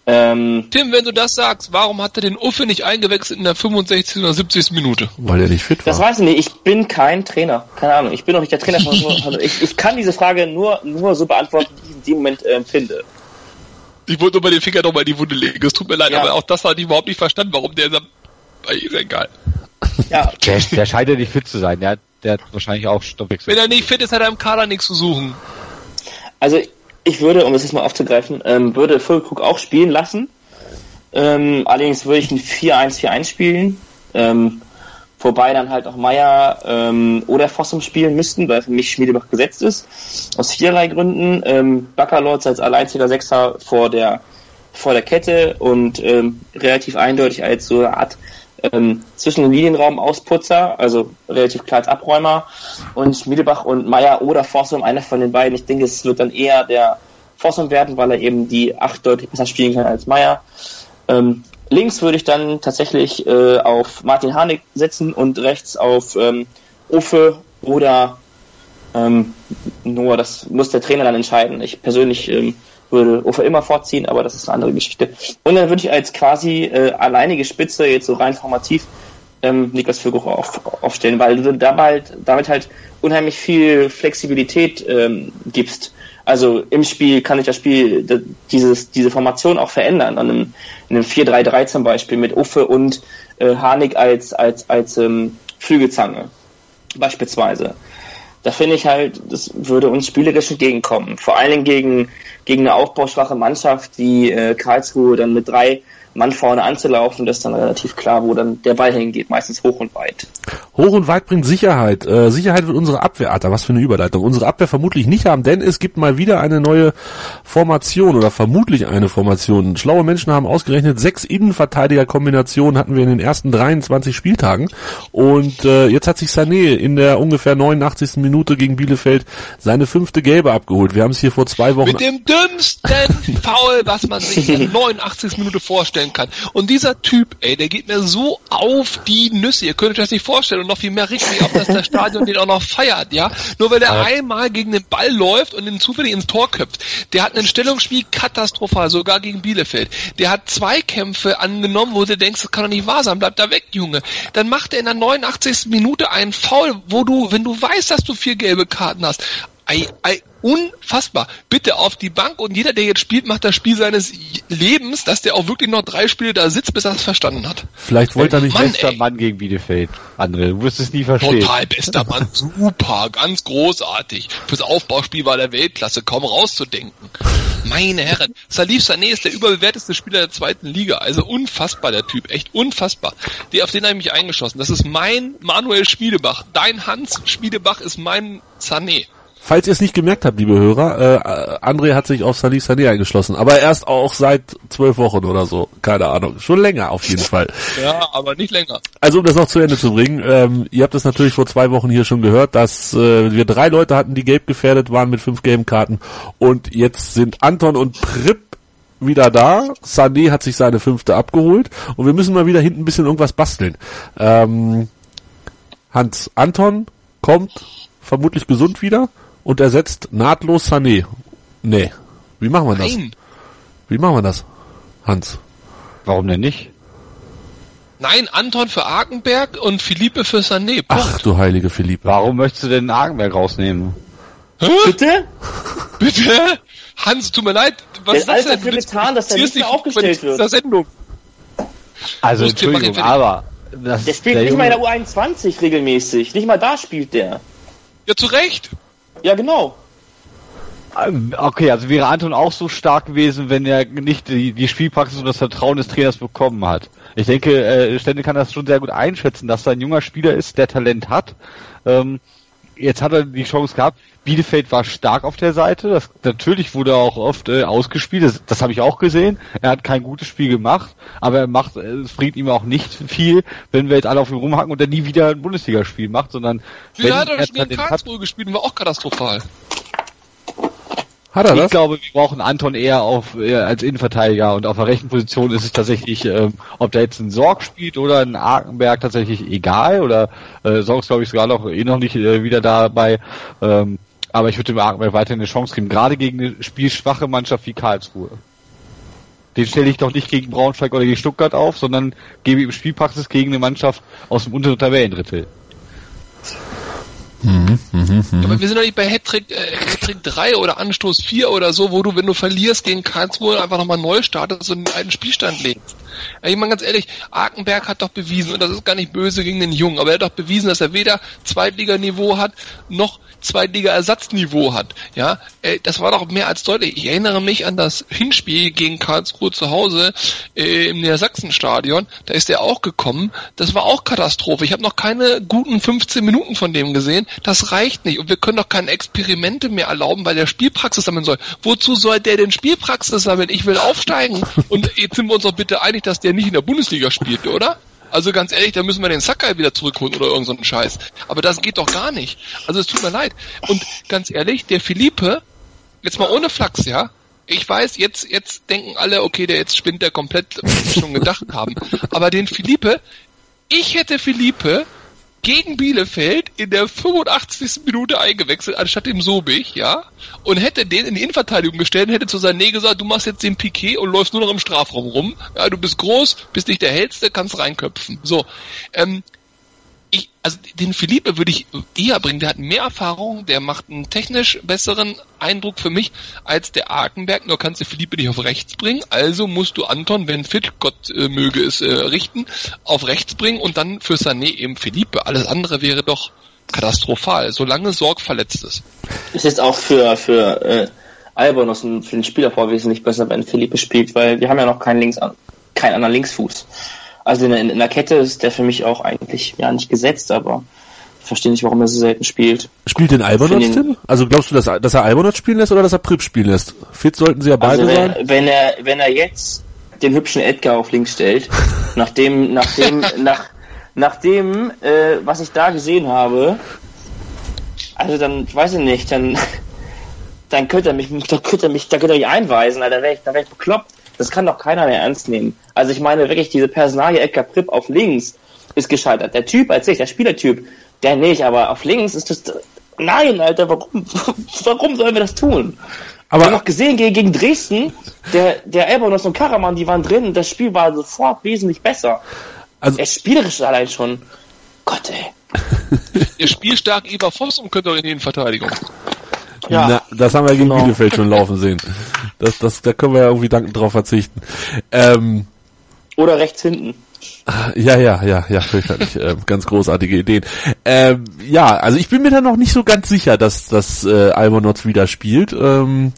Ähm, Tim, wenn du das sagst, warum hat er den Uffe nicht eingewechselt in der 65. oder 70. Minute? Weil er nicht fit war. das weiß ich nicht. Ich bin kein Trainer. Keine Ahnung. Ich bin doch nicht der Trainer von ich, ich kann diese Frage nur nur so beantworten, wie ich in dem Moment äh, finde. Ich wollte nur mal den Finger nochmal in die Wunde legen. Es tut mir leid, Ja. aber auch das hatte ich überhaupt nicht verstanden, warum der sagt, ist egal. Ja, Der, der scheint ja nicht fit zu sein. Der, hat- der hat wahrscheinlich auch Stoffwechsel. Wenn er nicht fit ist, hat er im Kader nichts zu suchen. Also ich würde, um das jetzt mal aufzugreifen, ähm, würde Füllkrug auch spielen lassen. Ähm, allerdings würde ich ein 4-1-4-1 spielen. Ähm, wobei dann halt auch Meier ähm, oder Fossum spielen müssten, weil für mich Schmiedebach gesetzt ist. Aus viererlei Gründen. Ähm, Baccalords als alleinziger Sechser vor der vor der Kette und ähm, relativ eindeutig als so eine Art ähm, zwischen den Linienraum Ausputzer, also relativ klar als Abräumer und Schmiedebach und Meier oder Fossum, einer von den beiden. Ich denke, es wird dann eher der Fossum werden, weil er eben die acht deutlich besser spielen kann als Meier. Ähm, links würde ich dann tatsächlich äh, auf Martin Harnik setzen und rechts auf ähm, Uffe oder ähm, nur das muss der Trainer dann entscheiden. Ich persönlich ähm, würde Uffe immer vorziehen, aber das ist eine andere Geschichte. Und dann würde ich als quasi äh, alleinige Spitze jetzt so rein formativ ähm, Niklas Füllkrug auf, aufstellen, weil du damit, damit halt unheimlich viel Flexibilität ähm, gibst. Also im Spiel kann ich das Spiel, dieses, diese Formation auch verändern. An einem, in einem 4-3-3 zum Beispiel mit Uffe und äh, Harnik als, als, als ähm, Flügelzange beispielsweise. Da finde ich halt, das würde uns spielerisch entgegenkommen. Vor allen Dingen gegen, gegen eine aufbauschwache Mannschaft wie äh, Karlsruhe dann mit drei Mann vorne anzulaufen, das ist dann relativ klar, wo dann der Ball hingeht, meistens hoch und weit. Hoch und weit bringt Sicherheit. Äh, Sicherheit wird unsere Abwehr, Alter, was für eine Überleitung. Unsere Abwehr vermutlich nicht haben, denn es gibt mal wieder eine neue Formation oder vermutlich eine Formation. Schlaue Menschen haben ausgerechnet, sechs Innenverteidiger-Kombinationen hatten wir in den ersten 23 Spieltagen. Und äh, jetzt hat sich Sané in der ungefähr 89. Minute gegen Bielefeld seine fünfte Gelbe abgeholt. Wir haben es hier vor zwei Wochen... Mit dem dümmsten <laughs> Foul, was man sich in der 89. Minute vorstellen kann. Und dieser Typ, ey, der geht mir so auf die Nüsse. Ihr könnt euch das nicht vorstellen. Und noch viel mehr regt mich auf, dass das Stadion den auch noch feiert, ja. Nur weil der einmal gegen den Ball läuft und den zufällig ins Tor köpft. Der hat ein Stellungsspiel katastrophal, sogar gegen Bielefeld. Der hat zwei Kämpfe angenommen, wo du denkst, das kann doch nicht wahr sein. Bleib da weg, Junge. Dann macht er in der 89. Minute einen Foul, wo du, wenn du weißt, dass du vier gelbe Karten hast, Ei, ei, unfassbar. Bitte auf die Bank und jeder, der jetzt spielt, macht das Spiel seines Lebens, dass der auch wirklich noch drei Spiele da sitzt, bis er es verstanden hat. Vielleicht wollte er nicht... Mann, Bester ey. Mann gegen Bielefeld. André, du wirst es nie verstehen. Total bester Mann, <laughs> super, ganz großartig. Fürs Aufbauspiel war der Weltklasse, kaum rauszudenken. Meine Herren, Salif Sané ist der überbewerteste Spieler der zweiten Liga, also unfassbar der Typ, echt unfassbar. Der, auf den habe ich mich eingeschossen. Das ist mein Manuel Schmiedebach. Dein Hans Schmiedebach ist mein Sané. Falls ihr es nicht gemerkt habt, liebe Hörer, äh, André hat sich auf Salih Sané eingeschlossen, aber erst auch seit zwölf Wochen oder so, keine Ahnung, schon länger auf jeden Fall. <laughs> Ja, aber nicht länger. Also um das noch zu Ende zu bringen, ähm, ihr habt es natürlich vor zwei Wochen hier schon gehört, dass äh, wir drei Leute hatten, die gelb gefährdet waren mit fünf gelben Karten und jetzt sind Anton und Prip wieder da. Sané hat sich seine fünfte abgeholt und wir müssen mal wieder hinten ein bisschen irgendwas basteln. Ähm, Hans Anton kommt vermutlich gesund wieder und ersetzt nahtlos Sané. Nee. Wie machen wir das? Nein. Wie machen wir das? Hans. Warum denn nicht? Nein, Anton für Arkenberg und Philippe für Sané. Punkt. Ach du heilige Philippe. Warum möchtest du denn Argenberg rausnehmen? Bitte? <laughs> Bitte? Hans, tut mir leid. Was Der ist das denn? dafür Du getan, dass er ziehst nicht mehr aufgestellt wird. dieser Sendung. Also ihn Entschuldigung, aber das Der spielt der nicht mal in der Junge- U21 regelmäßig. Nicht mal da spielt der. Ja, zu Recht. Ja, genau. Okay, also wäre Anton auch so stark gewesen, wenn er nicht die, die Spielpraxis und das Vertrauen des Trainers bekommen hat. Ich denke, äh, Stände kann das schon sehr gut einschätzen, dass er ein junger Spieler ist, der Talent hat. Ähm, jetzt hat er die Chance gehabt. Bielefeld war stark auf der Seite. Das, natürlich wurde er auch oft äh, ausgespielt. Das, das habe ich auch gesehen. Er hat kein gutes Spiel gemacht, aber er macht, äh, es bringt ihm auch nicht viel, wenn wir jetzt alle auf ihn rumhacken und er nie wieder ein Bundesligaspiel macht, sondern Wie hat er er schon in hat, Karlsruhe gespielt und war auch katastrophal. Hat er ich das? glaube, wir brauchen Anton eher auf eher als Innenverteidiger und auf der rechten Position ist es tatsächlich, ähm, ob da jetzt ein Sorg spielt oder ein Arkenberg tatsächlich egal oder äh, Sorg ist glaube ich sogar noch eh noch nicht äh, wieder dabei. Ähm, aber ich würde dem weiterhin eine Chance geben, gerade gegen eine spielschwache Mannschaft wie Karlsruhe. Den stelle ich doch nicht gegen Braunschweig oder gegen Stuttgart auf, sondern gebe ihm Spielpraxis gegen eine Mannschaft aus dem unteren Tabellendrittel. Aber wir sind doch nicht bei Hattrick, äh, Hattrick 3 oder Anstoß 4 oder so, wo du, wenn du verlierst gegen Karlsruhe, einfach nochmal neu startest und einen alten Spielstand legst. Ich meine ganz ehrlich, Arkenberg hat doch bewiesen, und das ist gar nicht böse gegen den Jungen, aber er hat doch bewiesen, dass er weder Zweitliganiveau hat, noch Zweitliga-Ersatzniveau hat. Ja, das war doch mehr als deutlich. Ich erinnere mich an das Hinspiel gegen Karlsruhe zu Hause äh, im Niedersachsenstadion. Da ist er auch gekommen. Das war auch Katastrophe. Ich habe noch keine guten 15 Minuten von dem gesehen. Das reicht nicht. Und wir können doch keine Experimente mehr erlauben, weil der Spielpraxis sammeln soll. Wozu soll der denn Spielpraxis sammeln? Ich will aufsteigen. Und jetzt sind wir uns doch bitte einig, dass der nicht in der Bundesliga spielt, oder? Also ganz ehrlich, da müssen wir den Sakai wieder zurückholen oder irgend so Scheiß. Aber das geht doch gar nicht. Also es tut mir leid. Und ganz ehrlich, der Philippe, jetzt mal ohne Flachs, ja? Ich weiß, jetzt, jetzt denken alle, okay, der jetzt spinnt der komplett, was wir schon gedacht haben. Aber den Philippe, ich hätte Philippe gegen Bielefeld in der 85. Minute eingewechselt, anstatt dem Sobich, ja, und hätte den in die Innenverteidigung gestellt und hätte zu Sané gesagt, du machst jetzt den Piquet und läufst nur noch im Strafraum rum, ja, du bist groß, bist nicht der Hellste, kannst reinköpfen. So, ähm, ich, also den Philippe würde ich eher bringen, der hat mehr Erfahrung, der macht einen technisch besseren Eindruck für mich als der Arkenberg, nur kannst du Philippe nicht auf rechts bringen, also musst du Anton, wenn fit, Gott äh, möge es äh, richten, auf rechts bringen und dann für Sané eben Philippe. Alles andere wäre doch katastrophal, solange Sorg verletzt ist. Ist jetzt auch für, für äh, Albonos und für den Spieler vor wesentlich besser, wenn Philippe spielt, weil wir haben ja noch keinen Links keinen anderen Linksfuß. Also in, in, in der Kette ist der für mich auch eigentlich ja nicht gesetzt, aber ich verstehe nicht, warum er so selten spielt. Spielt den Albonotz, Für den- Tim? Also glaubst du, dass, dass er Albonotz spielen lässt oder dass er Prip spielen lässt? Fit sollten sie ja beide Also sein. wenn, wenn er wenn er jetzt den hübschen Edgar auf links stellt, <laughs> nachdem nachdem nach nachdem äh, was ich da gesehen habe, also dann ich weiß ich nicht, dann <laughs> dann könnte er mich dann könnte er mich dann könnte er mich einweisen, Alter, dann wäre ich dann wäre ich bekloppt. Das kann doch keiner mehr ernst nehmen. Also ich meine wirklich diese Personalie Edgar Pripp auf links ist gescheitert. Der Typ als sich, der Spielertyp, der nicht, aber auf links ist das Nein, Alter, warum <laughs> warum sollen wir das tun? Aber- wir haben noch gesehen gegen, gegen Dresden, der, der Elbonos und Karaman, die waren drin, das Spiel war sofort wesentlich besser. Also- er ist spielerisch allein schon. Gott, ey. <laughs> Der spielstarke Eber Fossum könnte doch in die Innenverteidigung. Ja. Na, das haben wir gegen Genau. Bielefeld schon laufen sehen. Das, das, da können wir ja irgendwie dankend drauf verzichten. Ähm, Oder rechts hinten. ja, ja, ja, ja, fürchterlich. <laughs> ähm, ganz großartige Ideen. Ähm, ja, also ich bin mir da noch nicht so ganz sicher, dass das äh, Albonotz wieder spielt. Ähm,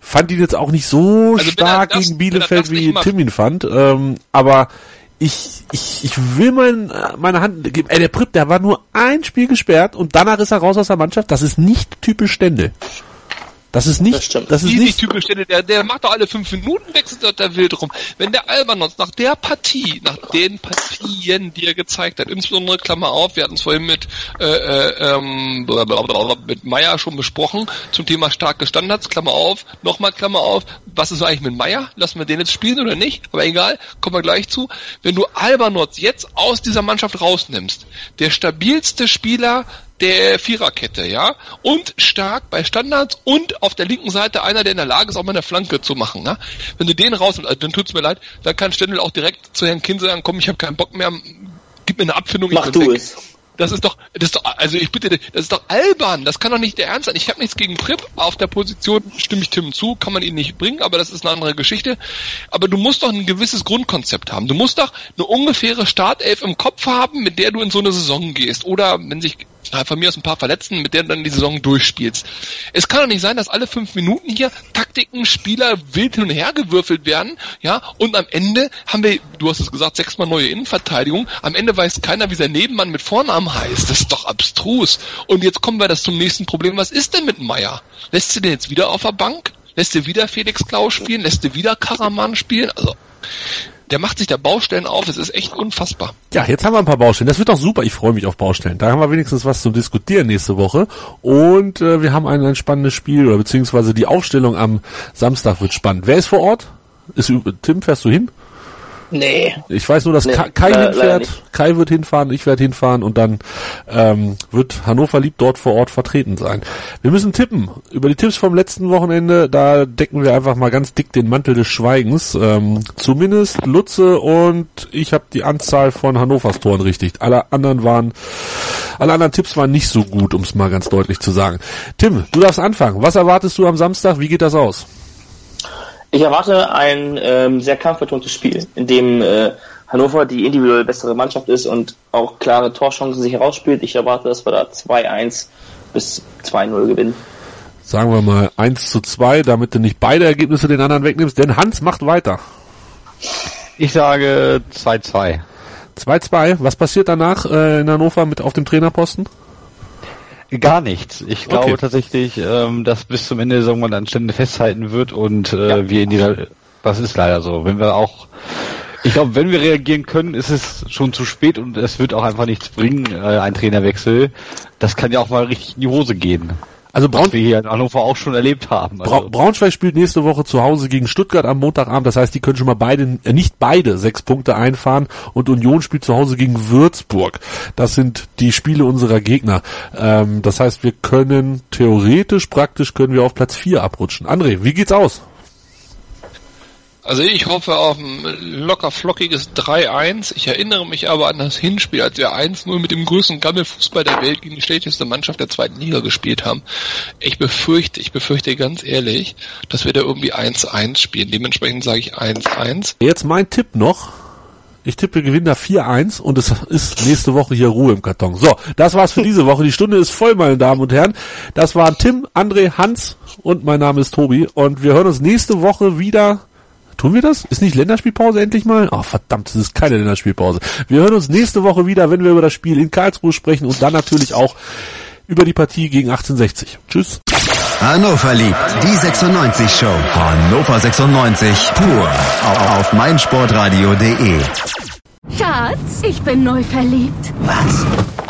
fand ihn jetzt auch nicht so Also er stark das- gegen Bielefeld wie. Tim ihn fand. Ähm, aber ich, ich, ich will mein, meine Hand geben. Ey, der Pripp, der war nur ein Spiel gesperrt und danach ist er raus aus der Mannschaft. Das ist nicht typisch Stände. Das ist nicht, Das stimmt. das ist Easy nicht, typisch, der, der, der macht doch alle fünf Minuten, wechselt dort der wild rum. Wenn der Albanons nach der Partie, nach den Partien, die er gezeigt hat, insbesondere Klammer auf, wir hatten es vorhin mit, äh, äh, ähm, mit Meier schon besprochen, zum Thema starke Standards, Klammer auf, nochmal Klammer auf, was ist eigentlich mit Meier? Lassen wir den jetzt spielen oder nicht? Aber egal, kommen wir gleich zu. Wenn du Albanotz jetzt aus dieser Mannschaft rausnimmst, der stabilste Spieler der Viererkette, ja, und stark bei Standards und auf der linken Seite einer, der in der Lage ist, auch mal eine Flanke zu machen, ne? Wenn du den rausnimmst, also dann tut's mir leid, dann kann Stendel auch direkt zu Herrn Kind sagen, komm, ich habe keinen Bock mehr, gib mir eine Abfindung, ich Mach du weg. es. Das ist doch, das ist doch, also ich bitte, das ist doch albern. Das kann doch nicht der Ernst sein. Ich habe nichts gegen Prip. Auf der Position stimme ich Tim zu, kann man ihn nicht bringen, aber das ist eine andere Geschichte. Aber du musst doch ein gewisses Grundkonzept haben. Du musst doch eine ungefähre Startelf im Kopf haben, mit der du in so eine Saison gehst. Oder wenn sich von mir aus ein paar Verletzten, mit denen du dann die Saison durchspielst. Es kann doch nicht sein, dass alle fünf Minuten hier Taktiken, Spieler wild hin und her gewürfelt werden, ja, und am Ende haben wir, du hast es gesagt, sechsmal neue Innenverteidigung, am Ende weiß keiner, wie sein Nebenmann mit Vornamen heißt. Das ist doch abstrus. Und jetzt kommen wir das zum nächsten Problem. Was ist denn mit Meier? Lässt du den jetzt wieder auf der Bank? Lässt du wieder Felix Klaus spielen? Lässt du wieder Karaman spielen? Also, der macht sich da Baustellen auf, es ist echt unfassbar. Ja, jetzt haben wir ein paar Baustellen. Das wird doch super. Ich freue mich auf Baustellen. Da haben wir wenigstens was zum Diskutieren nächste Woche. Und äh, wir haben ein, ein spannendes Spiel, oder beziehungsweise die Aufstellung am Samstag wird spannend. Wer ist vor Ort? Ist, Tim, fährst du hin? Nee. Ich weiß nur, dass Nee, Kai, le- hinfährt. Kai wird hinfahren, ich werde hinfahren und dann ähm, wird Hannover lieb dort vor Ort vertreten sein. Wir müssen tippen. Über die Tipps vom letzten Wochenende, da decken wir einfach mal ganz dick den Mantel des Schweigens. Ähm, zumindest Lutze und ich habe die Anzahl von Hannovers Toren richtig. Alle anderen waren, alle anderen Tipps waren nicht so gut, um es mal ganz deutlich zu sagen. Tim, du darfst anfangen. Was erwartest du am Samstag? Wie geht das aus? Ich erwarte ein ähm, sehr kampfbetontes Spiel, in dem äh, Hannover die individuell bessere Mannschaft ist und auch klare Torchancen sich herausspielt. Ich erwarte, dass wir da 2-1 bis 2-0 gewinnen. Sagen wir mal 1 zu 2, damit du nicht beide Ergebnisse den anderen wegnimmst, denn Hans macht weiter. Ich sage 2-2. 2-2. Was passiert danach äh, in Hannover mit auf dem Trainerposten? Gar nichts. Ich glaube Okay. tatsächlich, ähm, dass bis zum Ende der Saison man an Stände festhalten wird und äh, Ja. wir in die das ist leider so. Wenn wir auch ich glaube, wenn wir reagieren können, ist es schon zu spät und es wird auch einfach nichts bringen, äh, ein Trainerwechsel. Das kann ja auch mal richtig in die Hose gehen. Also Braun, Was wir hier in Hannover auch schon erlebt haben. Bra Also, Braunschweig spielt nächste Woche zu Hause gegen Stuttgart am Montagabend. Das heißt, die können schon mal beide, äh, nicht beide sechs Punkte einfahren. Und Union spielt zu Hause gegen Würzburg. Das sind die Spiele unserer Gegner. Ähm, das heißt, wir können theoretisch, praktisch können wir auf Platz vier abrutschen. André, wie geht's aus? Also ich hoffe auf ein locker flockiges 3-1. Ich erinnere mich aber an das Hinspiel, als wir 1-0 mit dem größten Gammelfußball der Welt gegen die schlechteste Mannschaft der zweiten Liga gespielt haben. Ich befürchte, ich befürchte ganz ehrlich, dass wir da irgendwie 1-1 spielen. Dementsprechend sage ich 1-1. Jetzt mein Tipp noch. Ich tippe Gewinner 4-1 und es ist nächste Woche hier Ruhe im Karton. So, das war's für diese Woche. Die Stunde ist voll, meine Damen und Herren. Das waren Tim, André, Hans und mein Name ist Tobi. Und wir hören uns nächste Woche wieder. Tun wir das? Ist nicht Länderspielpause endlich mal? Oh, verdammt, es ist keine Länderspielpause. Wir hören uns nächste Woche wieder, wenn wir über das Spiel in Karlsruhe sprechen und dann natürlich auch über die Partie gegen 1860. Tschüss. Hannover liebt die 96 Show. Hannover 96 pur auf meinsportradio.de. Schatz, ich bin neu verliebt. Was?